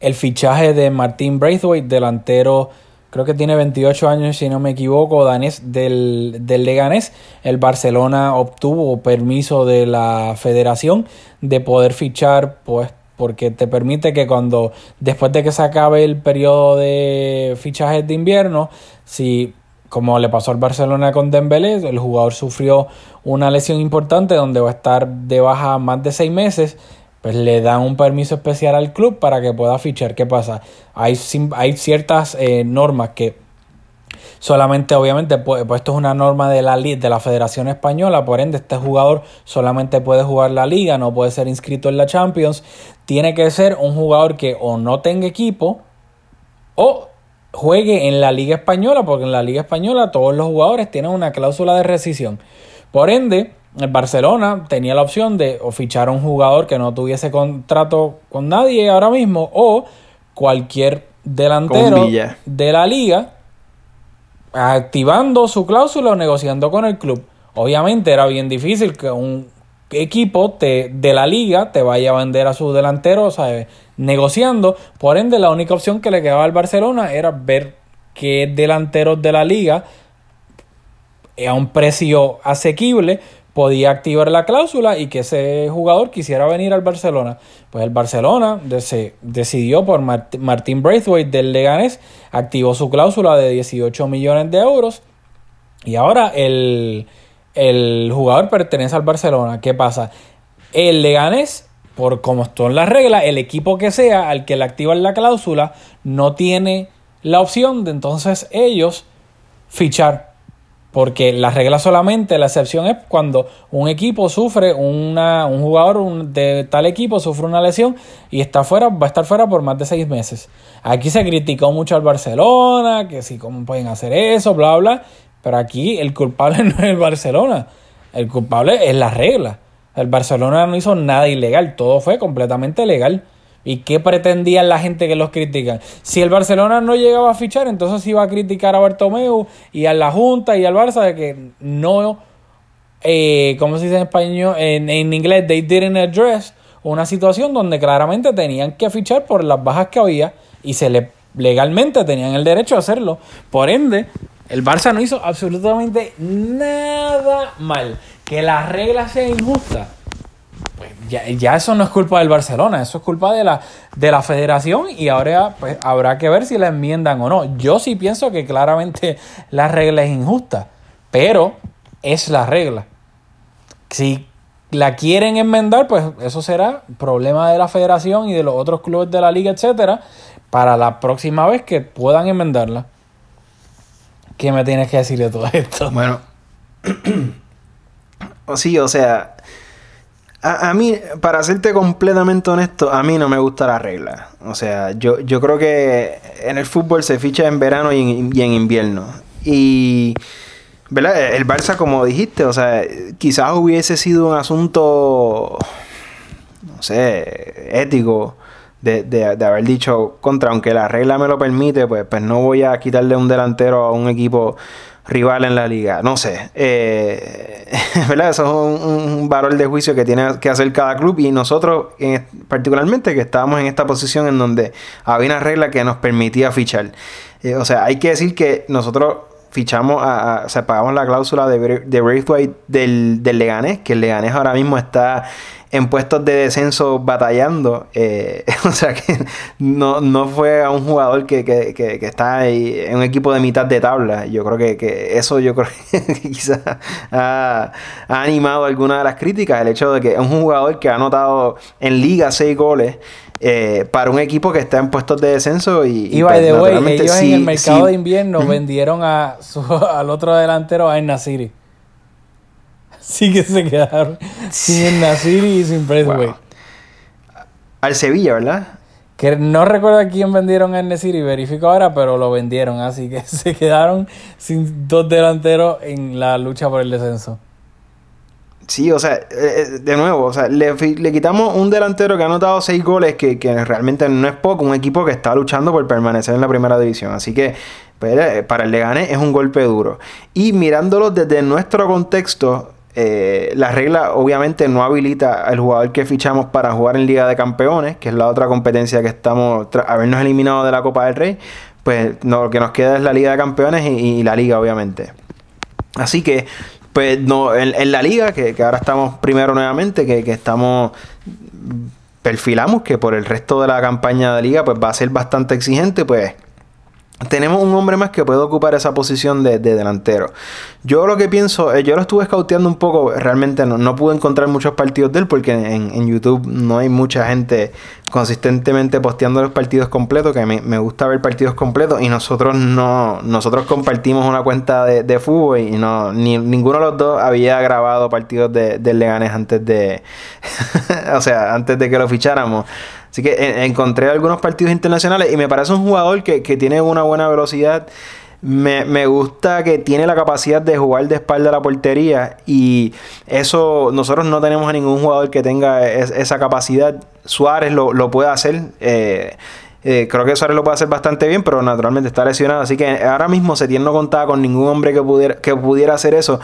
el fichaje de Martín Braithwaite, delantero, creo que tiene 28 años si no me equivoco, danés del, del Leganés. El Barcelona obtuvo permiso de la federación de poder fichar, pues porque te permite que cuando, después de que se acabe el periodo de fichajes de invierno, si como le pasó al Barcelona con Dembélé, el jugador sufrió una lesión importante donde va a estar de baja más de seis meses, pues le dan un permiso especial al club para que pueda fichar. ¿Qué pasa? Hay, ciertas eh, normas que solamente, obviamente, pues, pues esto es una norma de la, de la Federación Española, por ende, este jugador solamente puede jugar la liga, no puede ser inscrito en la Champions. Tiene que ser un jugador que o no tenga equipo o juegue en la Liga Española, porque en la Liga Española todos los jugadores tienen una cláusula de rescisión. Por ende, el Barcelona tenía la opción de o fichar a un jugador que no tuviese contrato con nadie ahora mismo o cualquier delantero de la liga activando su cláusula o negociando con el club. Obviamente era bien difícil que un equipo te, de la liga te vaya a vender a su delantero, ¿sabes? negociando. Por ende, la única opción que le quedaba al Barcelona era ver qué delanteros de la liga a un precio asequible podía activar la cláusula y que ese jugador quisiera venir al Barcelona. Pues el Barcelona decidió por Mart- Martín Braithwaite del Leganés, activó su cláusula de 18 millones de euros y ahora el, el jugador pertenece al Barcelona. ¿Qué pasa? El Leganés, por como son las reglas, el equipo que sea al que le activan la cláusula no tiene la opción de entonces ellos fichar. Porque la regla solamente, la excepción es cuando un equipo sufre, una, un jugador de tal equipo sufre una lesión y está fuera, va a estar fuera por más de seis meses. Aquí se criticó mucho al Barcelona, que si cómo pueden hacer eso, bla, bla. Pero aquí el culpable no es el Barcelona. El culpable es la regla. El Barcelona no hizo nada ilegal, todo fue completamente legal. ¿Y qué pretendían la gente que los critican? Si el Barcelona no llegaba a fichar, entonces iba a criticar a Bartomeu y a la Junta y al Barça de que no, eh, ¿cómo se dice en español? En, en inglés, they didn't address una situación donde claramente tenían que fichar por las bajas que había y se le legalmente tenían el derecho a hacerlo. Por ende, el Barça no hizo absolutamente nada mal. Que la regla sea injusta, pues ya, ya eso no es culpa del Barcelona, eso es culpa de la, de la federación y ahora pues habrá que ver si la enmiendan o no. Yo sí pienso que claramente la regla es injusta, pero es la regla. Si la quieren enmendar, pues eso será problema de la federación y de los otros clubes de la liga, etcétera, para la próxima vez que puedan enmendarla. ¿Qué me tienes que decir de todo esto? Bueno. sí, o sea. A, a mí, para serte completamente honesto, a mí no me gusta la regla. O sea, yo, yo creo que en el fútbol se ficha en verano y en, y en invierno. Y. ¿Verdad? El Barça, como dijiste, o sea, quizás hubiese sido un asunto. No sé, ético. De, de, de haber dicho contra, aunque la regla me lo permite, pues, pues no voy a quitarle un delantero a un equipo rival en la liga. No sé. Eh, ¿Verdad? Eso es un, un, de juicio que tiene que hacer cada club y nosotros, en, particularmente, que estábamos en esta posición en donde había una regla que nos permitía fichar. Eh, o sea, hay que decir que nosotros fichamos, a, a, o sea, pagamos la cláusula de, de Braithwaite del, del Leganés, que el Leganés ahora mismo está en puestos de descenso batallando. Eh, o sea que no, no fue a un jugador que, que, que, que, está ahí en un equipo de mitad de tabla. Yo creo que, que eso yo creo que quizás ha, ha, animado algunas de las críticas. El hecho de que es un jugador que ha anotado en liga seis goles. Eh, para un equipo que está en puestos de descenso y, y by the way, ellos sí, en el mercado sí. de invierno vendieron a su, al otro delantero a Nasiri. Sí que se quedaron sin el Nasiri y sin Braithwaite. Wow. Al Sevilla, ¿verdad? Que no recuerdo a quién vendieron a Nesiri, verifico ahora, pero lo vendieron, así que se quedaron sin dos delanteros en la lucha por el descenso. Sí, o sea, de nuevo, o sea, le, le quitamos un delantero que ha anotado seis goles, que, que, realmente no es poco, un equipo que está luchando por permanecer en la primera división. Así que pues, para el Leganés es un golpe duro. Y mirándolo desde nuestro contexto, eh, la regla obviamente no habilita al jugador que fichamos para jugar en Liga de Campeones, que es la otra competencia que estamos, tras habernos eliminado de la Copa del Rey, pues lo que nos queda es la Liga de Campeones y, la Liga obviamente. Así que, pues no, en, la Liga, que, que, ahora estamos primero nuevamente, que, que estamos perfilamos que por el resto de la campaña de liga pues va a ser bastante exigente pues tenemos un hombre más que puede ocupar esa posición de, de delantero. Yo lo que pienso, eh, yo lo estuve scouteando un poco, realmente no, no pude encontrar muchos partidos de él porque en, en, YouTube no hay mucha gente consistentemente posteando los partidos completos, que me, me, gusta ver partidos completos y nosotros no, nosotros compartimos una cuenta de, de fútbol y no, ni, ninguno de los dos había grabado partidos de, de Leganes antes de, o sea, antes de que lo ficháramos. Así que eh, encontré algunos partidos internacionales y me parece un jugador que, que, tiene una buena velocidad. Me, me, gusta que tiene la capacidad de jugar de espalda a la portería y eso nosotros no tenemos a ningún jugador que tenga esa capacidad. Suárez lo, lo puede hacer. Eh, eh, creo que Suárez lo puede hacer bastante bien, pero naturalmente está lesionado. Así que ahora mismo se tiene no contaba con ningún hombre que pudiera, que pudiera hacer eso.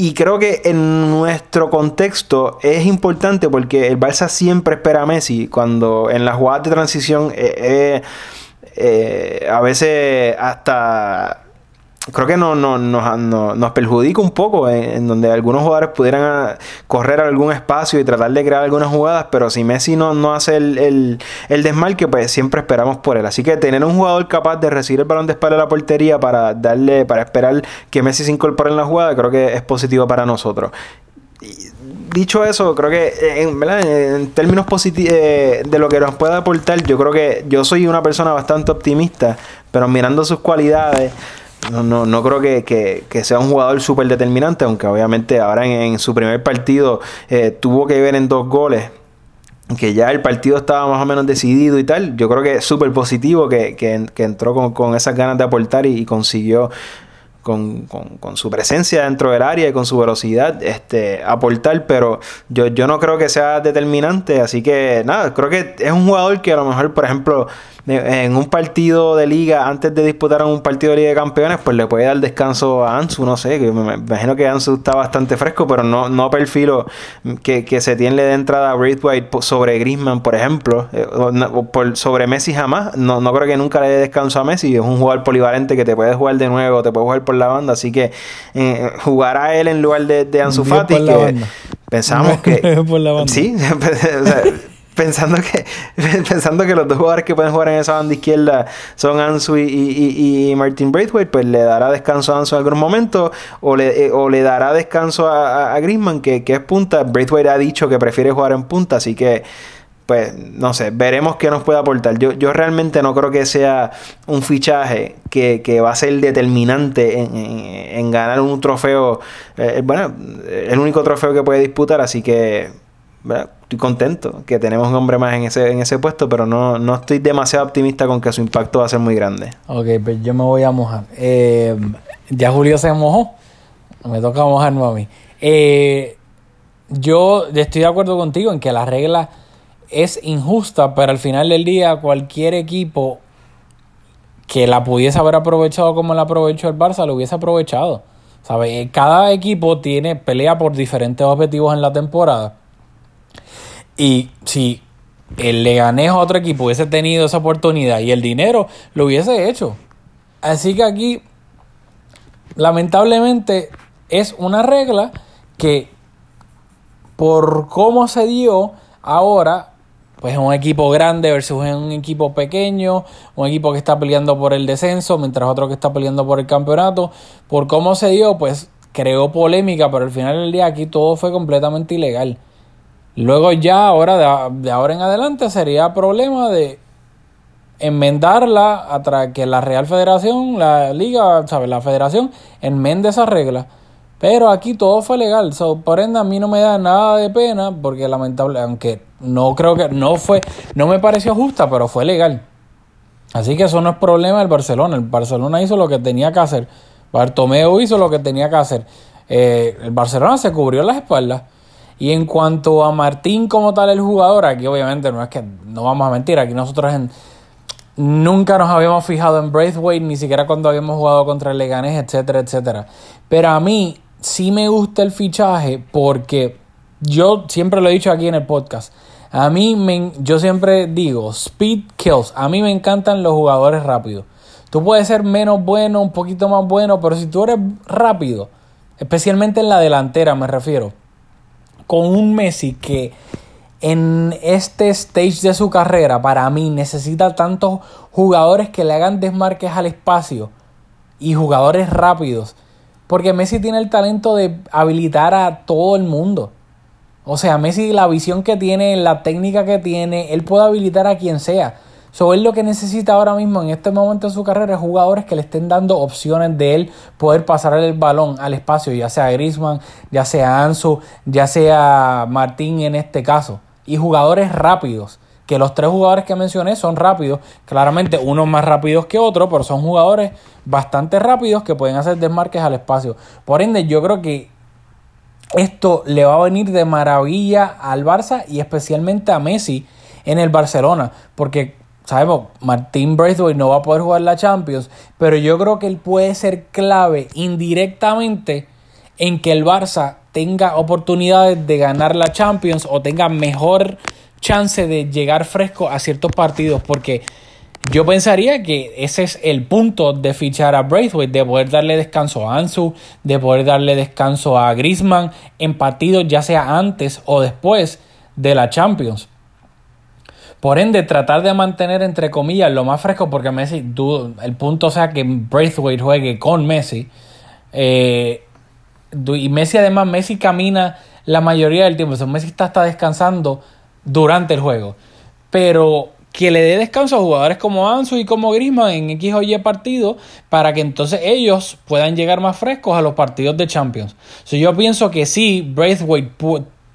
Y creo que en nuestro contexto es importante porque el Barça siempre espera a Messi cuando en las jugadas de transición eh, eh, a veces hasta creo que no, no, nos perjudica un poco en, donde algunos jugadores pudieran ah, correr algún espacio y tratar de crear algunas jugadas, pero si Messi no, no hace el, el, el, desmarque, pues siempre esperamos por él. Así que tener un jugador capaz de recibir el balón de espalda a la portería para darle, para esperar que Messi se incorpore en la jugada, creo que es positivo para nosotros. dicho eso, creo que en, en términos positivos eh, de lo que nos puede aportar, yo creo que yo soy una persona bastante optimista, pero mirando sus cualidades, no, no, no creo que, sea un jugador súper determinante, aunque obviamente ahora en, su primer partido eh, tuvo que ver en dos goles que ya el partido estaba más o menos decidido y tal. Yo creo que es súper positivo que, entró con, esas ganas de aportar y, consiguió con, su presencia dentro del área y con su velocidad este, aportar, pero yo, yo no creo que sea determinante, así que nada, creo que es un jugador que a lo mejor, por ejemplo, en un partido de liga, antes de disputar un partido de Liga de Campeones, pues le puede dar descanso a Ansu, no sé, que me imagino que Ansu está bastante fresco, pero no, no perfilo que, que se tiene de entrada a Braithwaite sobre Griezmann, por ejemplo, eh, o, por, sobre Messi jamás, no, no creo que nunca le dé descanso a Messi, es un jugador polivalente que te puede jugar de nuevo, te puede jugar por la banda, así que eh, jugará él en lugar de, de Ansu Fati, que pensamos que... por la banda. Sí, o sea, pensando que pensando que los dos jugadores que pueden jugar en esa banda izquierda son Ansu y, y, Martin Braithwaite, pues le dará descanso a Ansu en algún momento o le, eh, o le dará descanso a, a, Griezmann, que, es punta. Braithwaite ha dicho que prefiere jugar en punta, así que pues no sé, veremos qué nos puede aportar. Yo, yo realmente no creo que sea un fichaje que, va a ser determinante en, ganar un trofeo, eh, bueno, el único trofeo que puede disputar, así que estoy contento que tenemos un hombre más en ese, en ese puesto, pero no, no estoy demasiado optimista con que su impacto va a ser muy grande. Ok, pues yo me voy a mojar. Eh, ya Julio se mojó. Me toca mojarme a mí. Eh, yo estoy de acuerdo contigo en que la regla es injusta, pero al final del día cualquier equipo que la pudiese haber aprovechado como la aprovechó el Barça, lo hubiese aprovechado. ¿Sabes? Cada equipo tiene pelea por diferentes objetivos en la temporada. Y si el Leganés a otro equipo hubiese tenido esa oportunidad y el dinero, lo hubiese hecho. Así que aquí, lamentablemente, es una regla que por cómo se dio ahora, pues es un equipo grande versus un equipo pequeño, un equipo que está peleando por el descenso, mientras otro que está peleando por el campeonato, por cómo se dio, pues creó polémica, pero al final del día aquí todo fue completamente ilegal. Luego ya, ahora de, ahora en adelante, sería problema de enmendarla a que la Real Federación, la Liga, ¿sabes? La Federación enmende esa regla. Pero aquí todo fue legal. por ende, a mí no me da nada de pena porque lamentable, aunque no creo que no fue, no me pareció justa, pero fue legal. Así que eso no es problema del Barcelona. El Barcelona hizo lo que tenía que hacer. Bartomeu hizo lo que tenía que hacer. Eh, el Barcelona se cubrió las espaldas. Y en cuanto a Martín como tal el jugador, aquí obviamente no es que no vamos a mentir, aquí nosotros nunca nos habíamos fijado en Braithwaite, ni siquiera cuando habíamos jugado contra el Leganés, etcétera, etcétera. Pero a mí sí me gusta el fichaje porque yo siempre lo he dicho aquí en el podcast. A mí me, yo siempre digo, speed kills. A mí me encantan los jugadores rápidos. Tú puedes ser menos bueno, un poquito más bueno, pero si tú eres rápido, especialmente en la delantera me refiero, con un Messi que en este stage de su carrera, para mí, necesita tantos jugadores que le hagan desmarques al espacio y jugadores rápidos. Porque Messi tiene el talento de habilitar a todo el mundo. O sea, Messi, la visión que tiene, la técnica que tiene, él puede habilitar a quien sea. So, él lo que necesita ahora mismo en este momento de su carrera es jugadores que le estén dando opciones de él poder pasar el balón al espacio, ya sea Griezmann, ya sea Ansu, ya sea Martín en este caso. Y jugadores rápidos que los tres jugadores que mencioné son rápidos, claramente unos más rápidos que otros, pero son jugadores bastante rápidos que pueden hacer desmarques al espacio. Por ende, yo creo que esto le va a venir de maravilla al Barça y especialmente a Messi en el Barcelona, porque sabemos, Martín Braithwaite no va a poder jugar la Champions, pero yo creo que él puede ser clave indirectamente en que el Barça tenga oportunidades de ganar la Champions o tenga mejor chance de llegar fresco a ciertos partidos, porque yo pensaría que ese es el punto de fichar a Braithwaite, de poder darle descanso a Ansu, de poder darle descanso a Griezmann en partidos ya sea antes o después de la Champions. Por ende, tratar de mantener entre comillas lo más fresco, porque Messi, el punto sea que Braithwaite juegue con Messi. Eh, y Messi además, Messi camina la mayoría del tiempo. O Messi está, está descansando durante el juego. Pero que le dé descanso a jugadores como Ansu y como Griezmann en X o Y partido para que entonces ellos puedan llegar más frescos a los partidos de Champions. yo pienso que sí, Braithwaite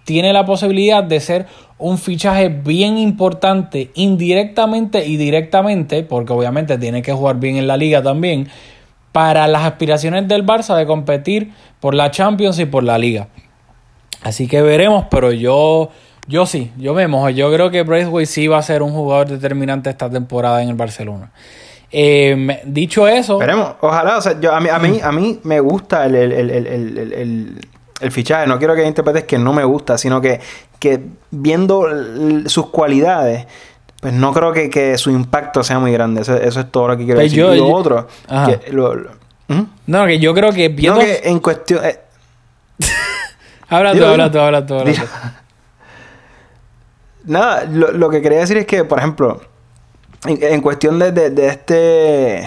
tiene la posibilidad de ser un fichaje bien importante indirectamente y directamente, porque obviamente tiene que jugar bien en la liga también, para las aspiraciones del Barça de competir por la Champions y por la liga. Así que veremos, pero yo yo sí, yo me mojo. Yo creo que Braithwaite sí va a ser un jugador determinante esta temporada en el Barcelona. Em, dicho eso. Esperemos, ojalá, o sea, yo, a, mí, a, mí, a mí me gusta el, el, fichaje. No quiero que interpretes que no me gusta, sino que, que viendo sus cualidades, pues no creo que, su impacto sea muy grande. Eso, es todo lo que quiero pues decir. y lo otro, ¿Mm? No, que yo creo que viendo. que en cuestión. Eh, habla tú, habla tú, habla tú, Nada, lo, que quería decir es que, por ejemplo, en, cuestión de, de, este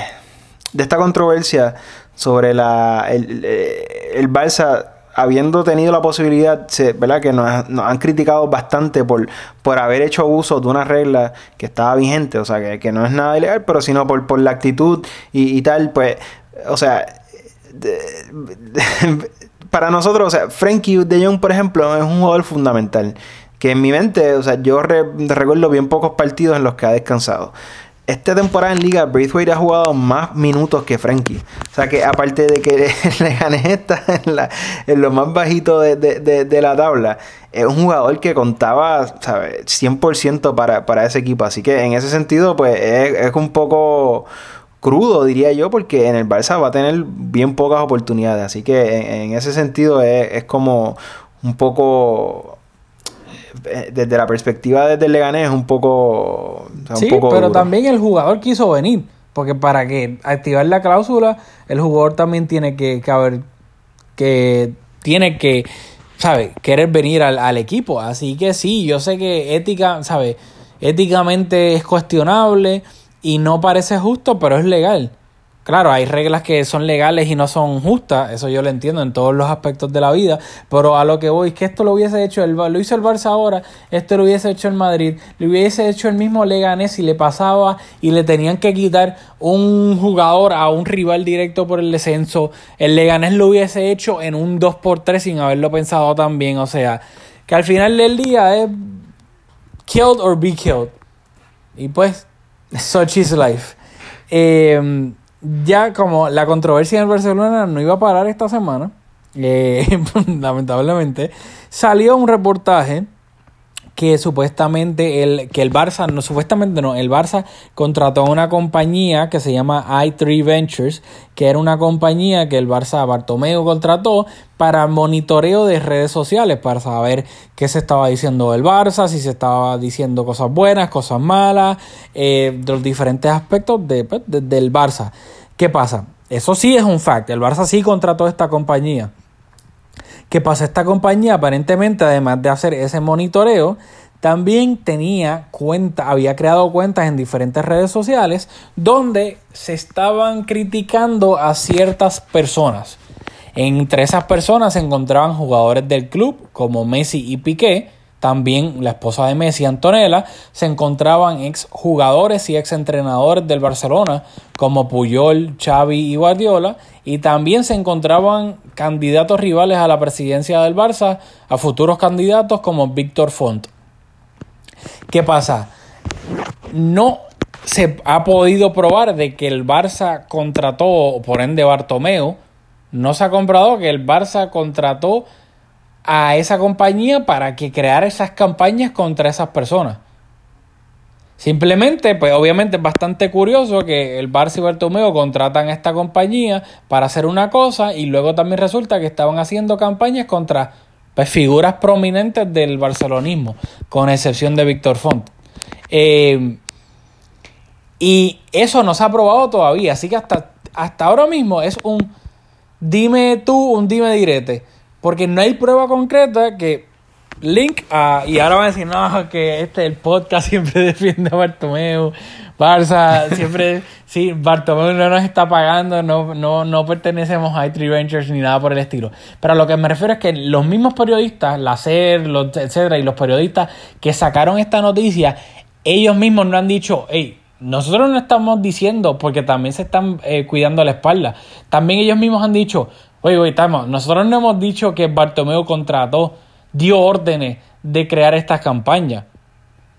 de esta controversia sobre la el, eh, el Barça habiendo tenido la posibilidad, ¿verdad? Que nos, han criticado bastante por, por haber hecho uso de una regla que estaba vigente, o sea, que, que no es nada ilegal, pero sino por, por la actitud y, tal, pues, o sea, para nosotros, o sea, Frankie de Jong, por ejemplo, es un jugador fundamental que en mi mente, o sea, yo recuerdo bien pocos partidos en los que ha descansado. Esta temporada en Liga, Braithwaite ha jugado más minutos que Frankie. O sea que aparte de que le gané esta en, lo más bajito de, de, de, la tabla, es un jugador que contaba, ¿sabes? 100% para, para ese equipo. Así que en ese sentido, pues es, un poco crudo, diría yo, porque en el Barça va a tener bien pocas oportunidades. Así que en, ese sentido es, como un poco desde la perspectiva desde el Leganés es un poco. sí, pero también el jugador quiso venir. Porque para que activar la cláusula, el jugador también tiene que, que haber. que tiene que. ¿Sabe? Querer venir al, al equipo. Así que sí, yo sé que ética, ¿sabe? Éticamente es cuestionable y no parece justo, pero es legal. Claro, hay reglas que son legales y no son justas, eso yo lo entiendo en todos los aspectos de la vida, pero a lo que voy es que esto lo hubiese hecho el lo hizo el Barça ahora, esto lo hubiese hecho el Madrid, lo hubiese hecho el mismo Leganés y le pasaba y le tenían que quitar un jugador a un rival directo por el descenso, el Leganés lo hubiese hecho en un 2x3 sin haberlo pensado tan bien, o sea, que al final del día es killed or be killed. Y pues, such is life. Eh, ya como la controversia en Barcelona no iba a parar esta semana, eh, lamentablemente, salió un reportaje que supuestamente el, que el Barça, no supuestamente no, el Barça contrató a una compañía que se llama i3 Ventures, que era una compañía que el Barça Bartomeu contrató para monitoreo de redes sociales, para saber qué se estaba diciendo del Barça, si se estaba diciendo cosas buenas, cosas malas, eh, los diferentes aspectos de, pues, del Barça. ¿Qué pasa? Eso sí es un fact, el Barça sí contrató esta compañía. ¿Qué pasa? Esta compañía aparentemente, además de hacer ese monitoreo, también tenía cuenta, había creado cuentas en diferentes redes sociales donde se estaban criticando a ciertas personas. Entre esas personas se encontraban jugadores del club como Messi y Piqué, también la esposa de Messi, Antonella, se encontraban ex jugadores y ex entrenadores del Barcelona como Puyol, Xavi y Guardiola, y también se encontraban candidatos rivales a la presidencia del Barça, a futuros candidatos como Víctor Font. ¿Qué pasa? no se ha podido probar de que el Barça contrató, por ende Bartomeu, no se ha comprado que el Barça contrató a esa compañía para que creara esas campañas contra esas personas. Simplemente, pues obviamente es bastante curioso que el Barça y Bartomeu contratan a esta compañía para hacer una cosa y luego también resulta que estaban haciendo campañas contra pues, figuras prominentes del barcelonismo, con excepción de Víctor Font. Eh, y eso no se ha probado todavía, así que hasta, hasta ahora mismo es un dime tú, un dime direte, porque no hay prueba concreta que link a, y ahora van a decir, no, que este el podcast siempre defiende a Bartomeu, Barça, siempre, sí, Bartomeu no nos está pagando, no, no, no pertenecemos a i Ventures ni nada por el estilo. Pero a lo que me refiero es que los mismos periodistas, la SER, los, etcétera, y los periodistas que sacaron esta noticia, ellos mismos no han dicho, hey, nosotros no estamos diciendo, porque también se están eh, cuidando la espalda. También ellos mismos han dicho, oye, oye, estamos, nosotros no hemos dicho que Bartomeu contrató dio órdenes de crear estas campañas.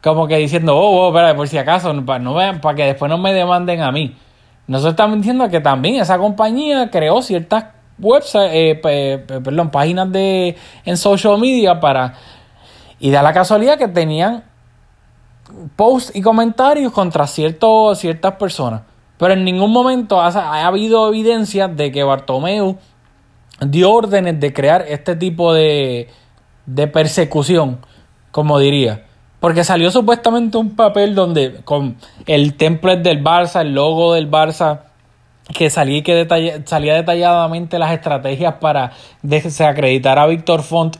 Como que diciendo, oh, oh espera, por si acaso, para, que después no me demanden a mí. Nosotros estamos diciendo que también esa compañía creó ciertas websites, eh, perdón, páginas de en social media para y da la casualidad que tenían posts y comentarios contra ciertas personas. Pero en ningún momento ha, ha habido evidencia de que Bartomeu dio órdenes de crear este tipo de, de persecución, como diría. Porque salió supuestamente un papel donde con el template del Barça, el logo del Barça, que salía, que salía detalladamente las estrategias para desacreditar a Víctor Font.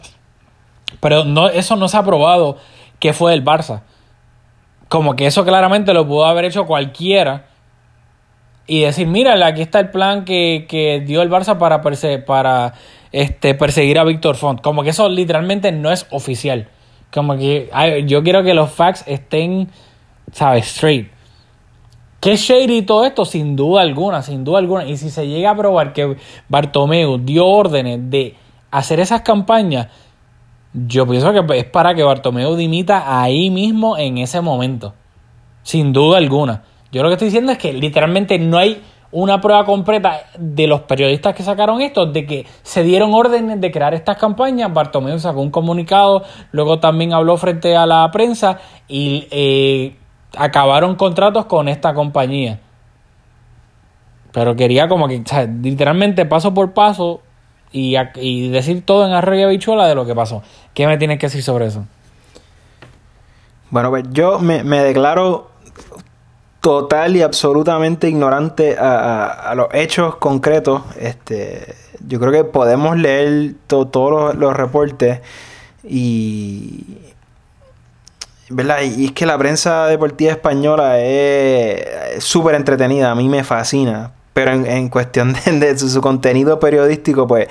Pero no, eso no se ha probado que fue el Barça. Como que eso claramente lo pudo haber hecho cualquiera. Y decir, mira, aquí está el plan que, que dio el Barça para, para este, perseguir a Víctor Font. Como que eso literalmente no es oficial. Como que yo quiero que los facts estén, ¿sabes? Straight. ¿Qué shady todo esto? Sin duda alguna, sin duda alguna. Y si se llega a probar que Bartomeu dio órdenes de hacer esas campañas, yo pienso que es para que Bartomeu dimita ahí mismo en ese momento. Sin duda alguna. Yo lo que estoy diciendo es que literalmente no hay una prueba completa de los periodistas que sacaron esto, de que se dieron órdenes de crear estas campañas. Bartomeu sacó un comunicado, luego también habló frente a la prensa y eh, acabaron contratos con esta compañía. Pero quería como que, literalmente paso por paso y, y, decir todo en arroyo y bichuela de lo que pasó. ¿Qué me tienes que decir sobre eso? Bueno, pues yo me, me declaro total y absolutamente ignorante a, los hechos concretos. Este, yo creo que podemos leer todos los, reportes y, ¿verdad? Y es que la prensa deportiva española es súper entretenida, a mí me fascina, pero en, cuestión de, su, contenido periodístico, pues,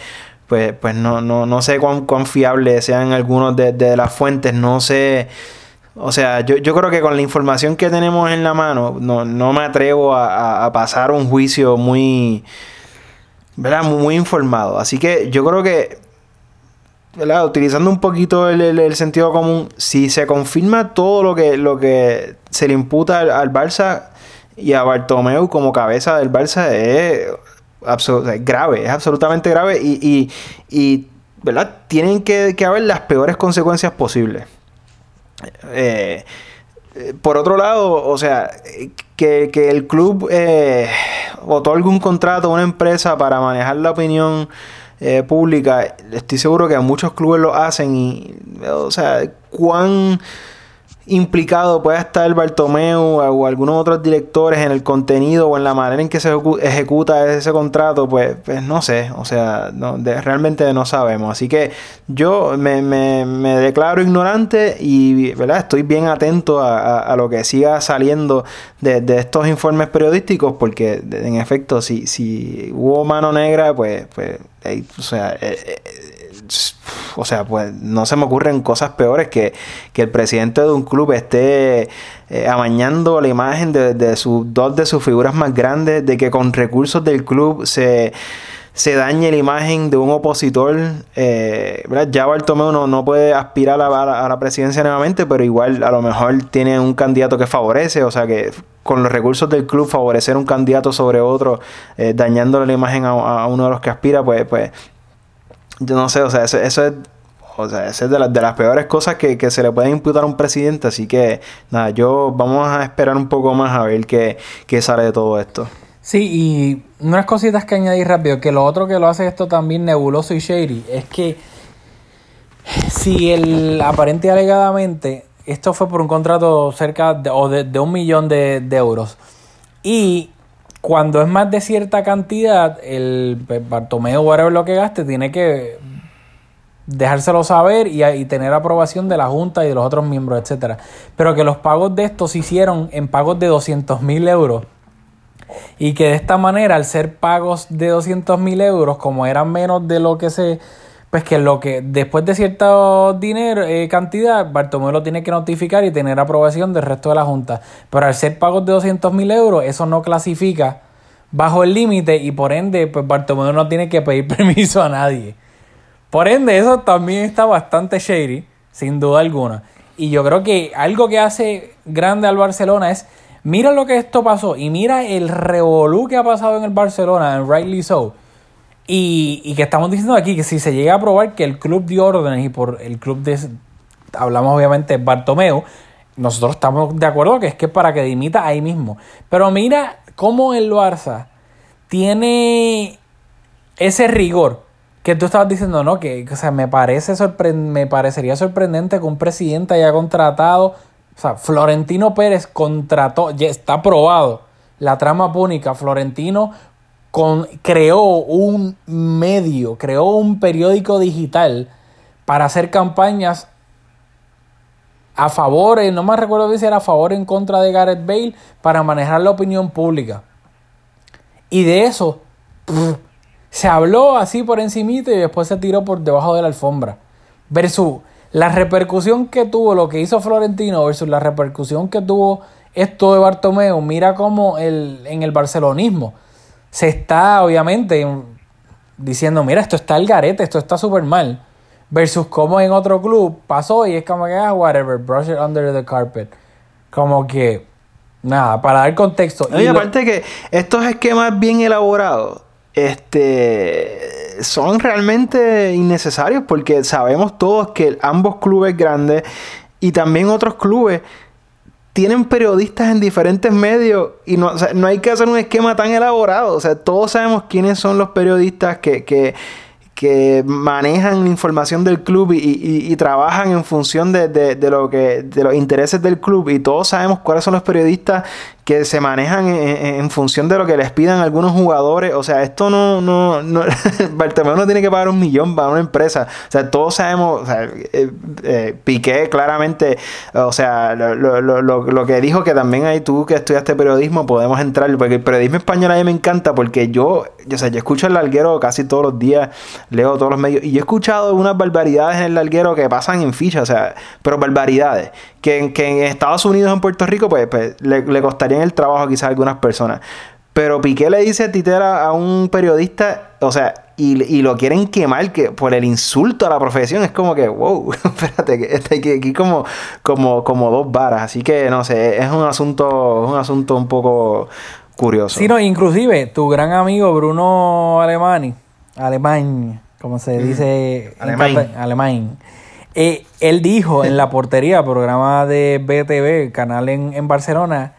pues, pues no, no, no sé cuán, cuán sean algunos de, de las fuentes, no sé o sea, yo, yo creo que con la información que tenemos en la mano, no, no me atrevo a, pasar un juicio muy, ¿verdad? Muy, informado. Así que yo creo que, ¿verdad? Utilizando un poquito el, sentido común, si se confirma todo lo que, lo que se le imputa al, Barça y a Bartomeu como cabeza del Barça, es, grave, es absolutamente grave y, y, ¿verdad? Tienen que, que haber las peores consecuencias posibles. Eh, por otro lado, o sea, que, el club eh, otorgue un contrato a una empresa para manejar la opinión eh, pública, estoy seguro que muchos clubes lo hacen y, o sea, cuán implicado pueda estar Bartomeu o algunos otros directores en el contenido o en la manera en que se ejecuta ese contrato, pues, pues no sé, o sea, no, realmente no sabemos. Así que yo me, declaro ignorante y ¿verdad? estoy bien atento a, lo que siga saliendo de, estos informes periodísticos, porque en efecto, si, si hubo mano negra, pues, pues o sea, eh, eh, o sea, pues no se me ocurren cosas peores que, que el presidente de un club esté eh, amañando la imagen de, de dos de sus figuras más grandes, de que con recursos del club se se dañe la imagen de un opositor. Eh. Ya Bartomeu no, no puede aspirar a, la- a la presidencia nuevamente, pero igual a lo mejor tiene un candidato que favorece, o sea que con los recursos del club favorecer un candidato sobre otro, eh, dañándole la imagen a, a uno de los que aspira, pues, pues yo no sé, o sea, eso, eso es... O sea, esa es de las, de las peores cosas que, que se le pueden imputar a un presidente. Así que, nada, yo vamos a esperar un poco más a ver qué, qué sale de todo esto. Sí, y unas cositas que añadir rápido, que lo otro que lo hace esto también nebuloso y shady, es que si el aparente alegadamente, esto fue por un contrato cerca de, o de, de un millón de, de euros, y cuando es más de cierta cantidad, el pues, Bartomeu, whatever lo que gaste, tiene que dejárselo saber y, y tener aprobación de la Junta y de los otros miembros, etcétera. Pero que los pagos de estos se hicieron en pagos de 200 mil euros y que de esta manera, al ser pagos de 200 mil euros, como eran menos de lo que se. Pues que lo que después de cierta dinero, eh, cantidad, Bartomeu lo tiene que notificar y tener aprobación del resto de la Junta. Pero al ser pagos de 200 mil euros, eso no clasifica bajo el límite y por ende, pues no tiene que pedir permiso a nadie. Por ende, eso también está bastante shady, sin duda alguna. Y yo creo que algo que hace grande al Barcelona es, mira lo que esto pasó y mira el revolú que ha pasado en el Barcelona, en rightly so. Y, que estamos diciendo aquí que si se llega a probar que el club dio órdenes y por el club de, hablamos obviamente de Bartomeu, nosotros estamos de acuerdo que es que para que dimita ahí mismo. Pero mira cómo el Barça tiene ese rigor que tú estabas diciendo, ¿no? Que, o sea, me parece me parecería sorprendente que un presidente haya contratado, o sea, Florentino Pérez contrató, ya está aprobado la trama púnica, Florentino creó un medio, creó un periódico digital para hacer campañas a favor, eh, no me recuerdo si era a favor o en contra de Gareth Bale para manejar la opinión pública. Y de eso se habló así por encimita y después se tiró por debajo de la alfombra. Versus la repercusión que tuvo lo que hizo Florentino versus la repercusión que tuvo esto de Bartomeu. Mira cómo el, en el barcelonismo se está obviamente diciendo, mira, esto está al garete, esto está súper mal. Versus como en otro club pasó y es como que, ah, whatever, brush it under the carpet. Como que, nada, para dar contexto. No, y Y lo- aparte que estos esquemas bien elaborados este, son realmente innecesarios porque sabemos todos que ambos clubes grandes y también otros clubes tienen periodistas en diferentes medios y no, no hay que hacer un esquema tan elaborado. O sea, todos sabemos quiénes son los periodistas que, que, que manejan información del club y, y- y trabajan en función de, de- de lo que, de los intereses del club. Y todos sabemos cuáles son los periodistas que se manejan en, función de lo que les pidan algunos jugadores. O sea, esto no, no, no Bartomeu no tiene que pagar un millón para una empresa. O sea, todos sabemos, o sea, eh, eh, Piqué claramente, o sea, lo, lo- lo- lo- que dijo que también hay tú que estudiaste periodismo, podemos entrar, porque el periodismo español a mí me encanta porque yo, o sea, yo escucho el larguero casi todos los días, leo todos los medios, y yo he escuchado unas barbaridades en el larguero que pasan en ficha, o sea, pero barbaridades, que, que en Estados Unidos, en Puerto Rico, pues, pues, le, le el trabajo quizás algunas personas. Pero Piqué le dice titera a un periodista, o sea, y, y lo quieren quemar que por el insulto a la profesión. Es como que, wow, espérate, que está aquí, aquí como, como, como dos varas. Así que no sé, es un asunto, es un asunto un poco curioso. Sí, no, inclusive tu gran amigo Bruno Alemani, Alemán, como se dice alemán. Eh, él dijo en la portería, programa de BTV, canal en, en Barcelona,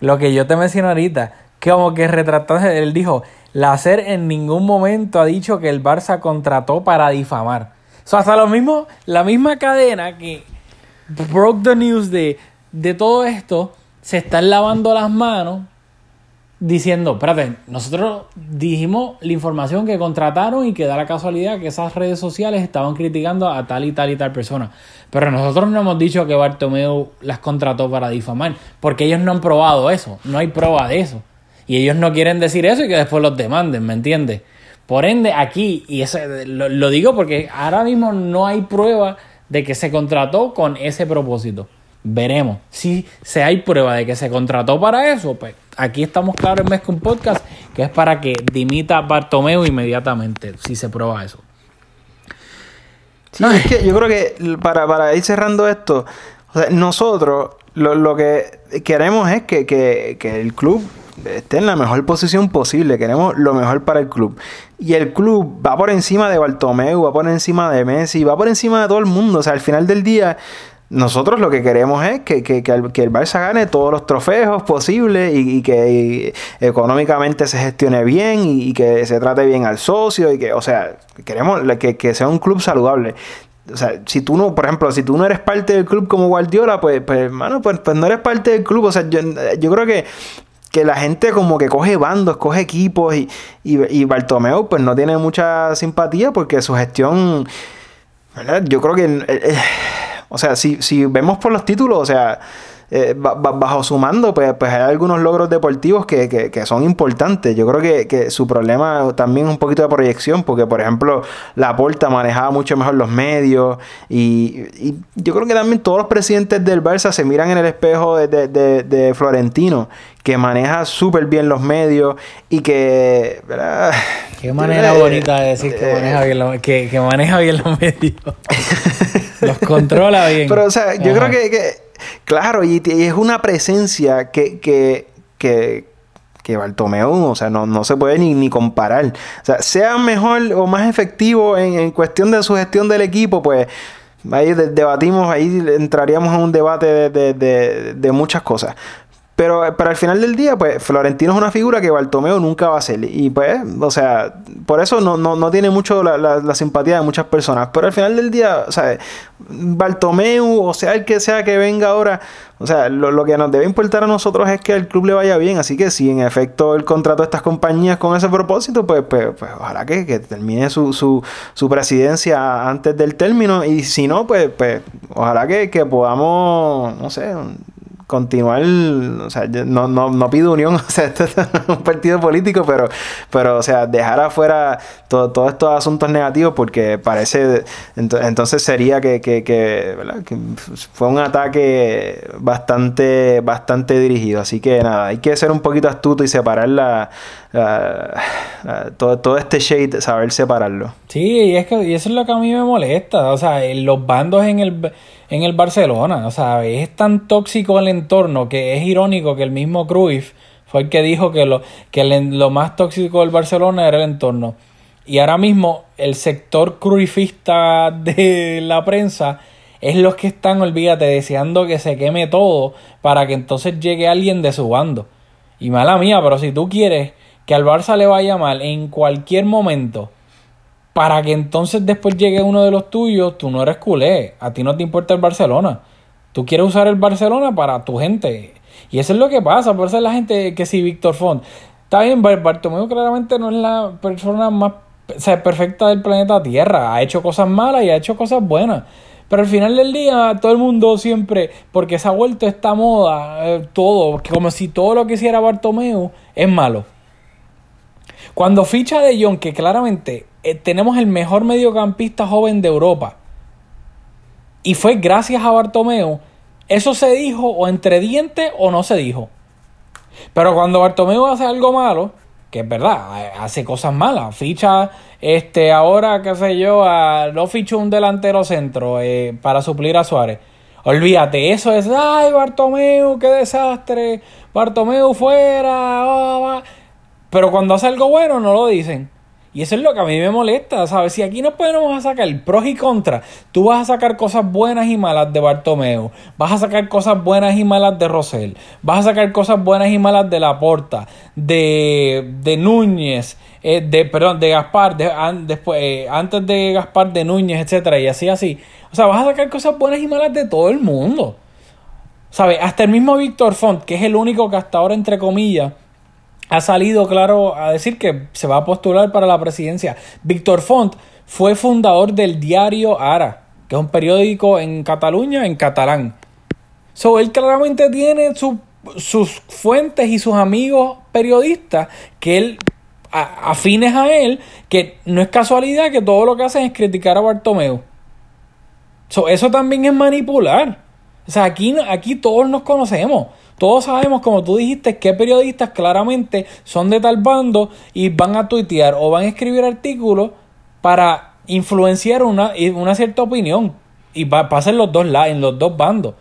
lo que yo te mencioné ahorita, que como que retratándose, él dijo, la SER en ningún momento ha dicho que el Barça contrató para difamar. O sea, hasta lo mismo, la misma cadena que broke the news de, de todo esto, se están lavando las manos diciendo, espérate, nosotros dijimos la información que contrataron y que da la casualidad que esas redes sociales estaban criticando a tal y tal y tal persona. Pero nosotros no hemos dicho que Bartomeu las contrató para difamar, porque ellos no han probado eso, no hay prueba de eso. Y ellos no quieren decir eso y que después los demanden, ¿me entiendes? Por ende, aquí, y eso, lo, digo porque ahora mismo no hay prueba de que se contrató con ese propósito. Veremos. Si, si hay prueba de que se contrató para eso, pues aquí estamos claros en Mezcum Podcast que es para que dimita Bartomeu inmediatamente, si se prueba eso. Sí, es que yo creo que para, para ir cerrando esto, o sea, nosotros lo, lo que queremos es que, que, que el club esté en la mejor posición posible. Queremos lo mejor para el club. Y el club va por encima de Bartomeu, va por encima de Messi, va por encima de todo el mundo. O sea, al final del día, nosotros lo que queremos es que, que, que, el, que el Barça gane todos los trofeos posibles y, que económicamente se gestione bien y, que se trate bien al socio y que, o sea, queremos que, que sea un club saludable. O sea, si tú no, por ejemplo, si tú no eres parte del club como Guardiola, pues, pues, hermano, pues, pues no eres parte del club. O sea, yo, yo creo que que la gente como que coge bandos, coge equipos y, y, y Bartomeu pues no tiene mucha simpatía porque su gestión, ¿verdad? yo creo que, o sea, si, si vemos por los títulos, o sea, eh, bajo su mando, pues, pues hay algunos logros deportivos que, que, que son importantes. Yo creo que, que, su problema también es un poquito de proyección, porque por ejemplo, la Porta manejaba mucho mejor los medios y, y, yo creo que también todos los presidentes del Barça se miran en el espejo de, de, de, de Florentino, que maneja súper bien los medios y que... ¿verdad? Qué manera eh, bonita de decir que, maneja bien que, que maneja bien los medios. los controla bien. Pero o sea, yo Ajá. creo que, que Claro, y, y, es una presencia que, que, que, que Bartomeu, o sea, no, no se puede ni, ni, comparar. O sea, sea mejor o más efectivo en, en cuestión de su gestión del equipo, pues ahí debatimos, ahí entraríamos en un debate de, de, de, de muchas cosas. Pero, pero al final del día, pues Florentino es una figura que Bartomeu nunca va a ser. Y pues, o sea, por eso no, no, no tiene mucho la, la, la, simpatía de muchas personas. Pero al final del día, o sea, Bartomeu, o sea, el que sea que venga ahora, o sea, lo, lo, que nos debe importar a nosotros es que al club le vaya bien. Así que si en efecto el contrato de estas compañías con ese propósito, pues, pues, pues ojalá que, que termine su, su, su, presidencia antes del término. Y si no, pues, pues ojalá que, que podamos, no sé, continuar, o sea, no, no, no pido unión, o sea, esto es un partido político, pero, pero o sea, dejar afuera todos todo estos asuntos negativos porque parece, entonces sería que, que, que, que fue un ataque bastante, bastante dirigido, así que nada, hay que ser un poquito astuto y separar la, la, todo, todo este shade, saber separarlo. Sí, y, es que, y eso es lo que a mí me molesta, o sea, los bandos en el en el Barcelona. O sea, es tan tóxico el entorno que es irónico que el mismo Cruyff fue el que dijo que lo, que el, lo más tóxico del Barcelona era el entorno. Y ahora mismo el sector cruyffista de la prensa es los que están, olvídate, deseando que se queme todo para que entonces llegue alguien de su bando. Y mala mía, pero si tú quieres que al Barça le vaya mal en cualquier momento, para que entonces después llegue uno de los tuyos, tú no eres culé, a ti no te importa el Barcelona. Tú quieres usar el Barcelona para tu gente. Y eso es lo que pasa, por eso la gente que si Víctor Font. Está bien, Bartomeu claramente no es la persona más perfecta del planeta Tierra. Ha hecho cosas malas y ha hecho cosas buenas. Pero al final del día, todo el mundo siempre, porque se ha vuelto esta moda, eh, todo, como si todo lo que hiciera Bartomeu es malo. Cuando ficha de John, que claramente eh, tenemos el mejor mediocampista joven de Europa. Y fue gracias a Bartomeu. Eso se dijo o entre dientes o no se dijo. Pero cuando Bartomeu hace algo malo, que es verdad, eh, hace cosas malas, ficha, este, ahora, qué sé yo, a, no ficha un delantero centro eh, para suplir a Suárez. Olvídate, eso es, ay, Bartomeu, qué desastre, Bartomeu fuera, oh, pero cuando hace algo bueno no lo dicen. Y eso es lo que a mí me molesta, ¿sabes? Si aquí no podemos sacar pros y contras, tú vas a sacar cosas buenas y malas de Bartomeu, vas a sacar cosas buenas y malas de Rosell, vas a sacar cosas buenas y malas de Laporta, de, de Núñez, eh, de, perdón, de Gaspar, de, después, eh, antes de Gaspar, de Núñez, etcétera, y así, así. O sea, vas a sacar cosas buenas y malas de todo el mundo. ¿Sabes? Hasta el mismo Víctor Font, que es el único que hasta ahora, entre comillas, ha salido claro a decir que se va a postular para la presidencia. Víctor Font fue fundador del diario Ara, que es un periódico en Cataluña, en catalán. So, él claramente tiene su, sus fuentes y sus amigos periodistas que él afines a él, que no es casualidad que todo lo que hacen es criticar a Bartomeu. So, eso también es manipular. O sea, aquí, aquí todos nos conocemos. Todos sabemos, como tú dijiste, que periodistas claramente son de tal bando y van a tuitear o van a escribir artículos para influenciar una, una cierta opinión. Y va a pasar los dos en los dos bandos.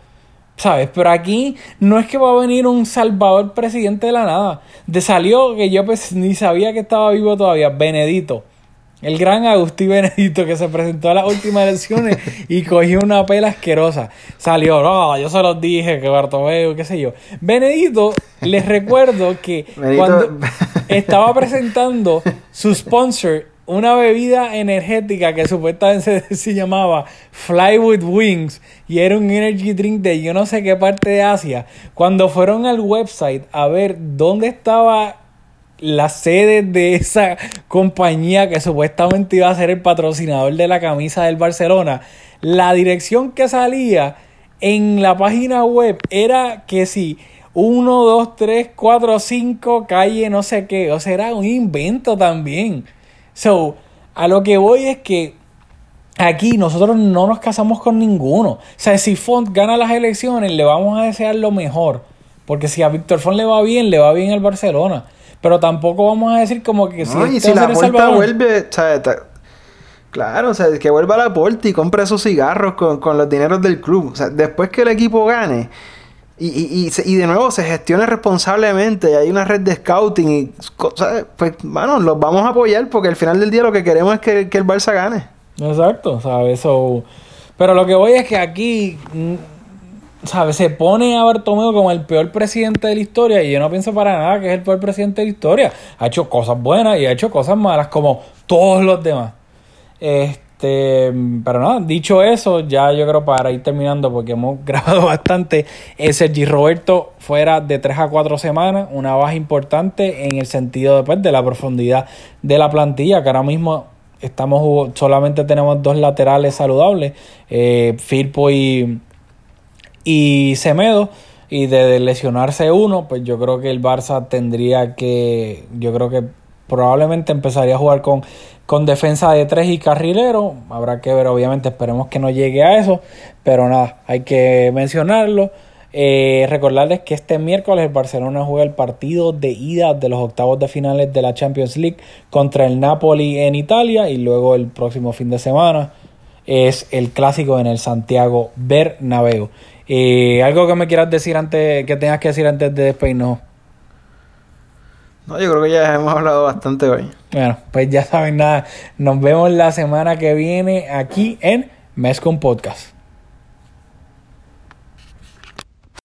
¿Sabes? Pero aquí no es que va a venir un salvador presidente de la nada. De salió que yo pues, ni sabía que estaba vivo todavía, Benedito. El gran Agustín Benedito que se presentó a las últimas elecciones y cogió una pela asquerosa. Salió, no, yo se los dije, que Bartomeu, qué sé yo. Benedito, les recuerdo que cuando estaba presentando su sponsor una bebida energética que supuestamente se, llamaba Fly with Wings y era un energy drink de yo no sé qué parte de Asia. Cuando fueron al website a ver dónde estaba la sede de esa compañía que supuestamente iba a ser el patrocinador de la camisa del Barcelona, la dirección que salía en la página web era que si 1, 2, 3, 4, 5, calle no sé qué, o sea, era un invento también. So, a lo que voy es que aquí nosotros no nos casamos con ninguno. O sea, si Font gana las elecciones, le vamos a desear lo mejor. Porque si a Víctor Font le va bien, le va bien al Barcelona. Pero tampoco vamos a decir como que si, y si la puerta vuelve, claro, o sea, que vuelva a la puerta y compre esos cigarros con, con los dineros del club. O sea, después que el equipo gane, y, y, y, de nuevo se gestione responsablemente, hay una red de scouting y pues bueno, los vamos a apoyar porque al final del día lo que queremos es que, el Barça gane. Exacto, ¿sabes? pero lo que voy es que aquí, ¿sabes? Se pone a Bartomeu como el peor presidente de la historia y yo no pienso para nada que es el peor presidente de la historia. Ha hecho cosas buenas y ha hecho cosas malas como todos los demás. Este pero nada, dicho eso, ya yo creo para ir terminando, porque hemos grabado bastante, el Sergi Roberto fuera de 3 a 4 semanas, una baja importante en el sentido después de la profundidad de la plantilla, que ahora mismo estamos solamente tenemos dos laterales saludables, eh, Firpo y, y Semedo. Y de lesionarse uno, pues yo creo que el Barça tendría que, yo creo que probablemente empezaría a jugar con con defensa de tres y carrilero. Habrá que ver, obviamente, esperemos que no llegue a eso, pero nada, hay que mencionarlo. Eh, recordarles que este miércoles el Barcelona juega el partido de ida de los octavos de finales de la Champions League contra el Napoli en Italia y luego el próximo fin de semana es el clásico en el Santiago Bernabéu. Eh, algo que me quieras decir antes, que tengas que decir antes de despedirnos. No, yo creo que ya hemos hablado bastante hoy. Bueno, pues ya saben nada. Nos vemos la semana que viene aquí en Mescon Podcast.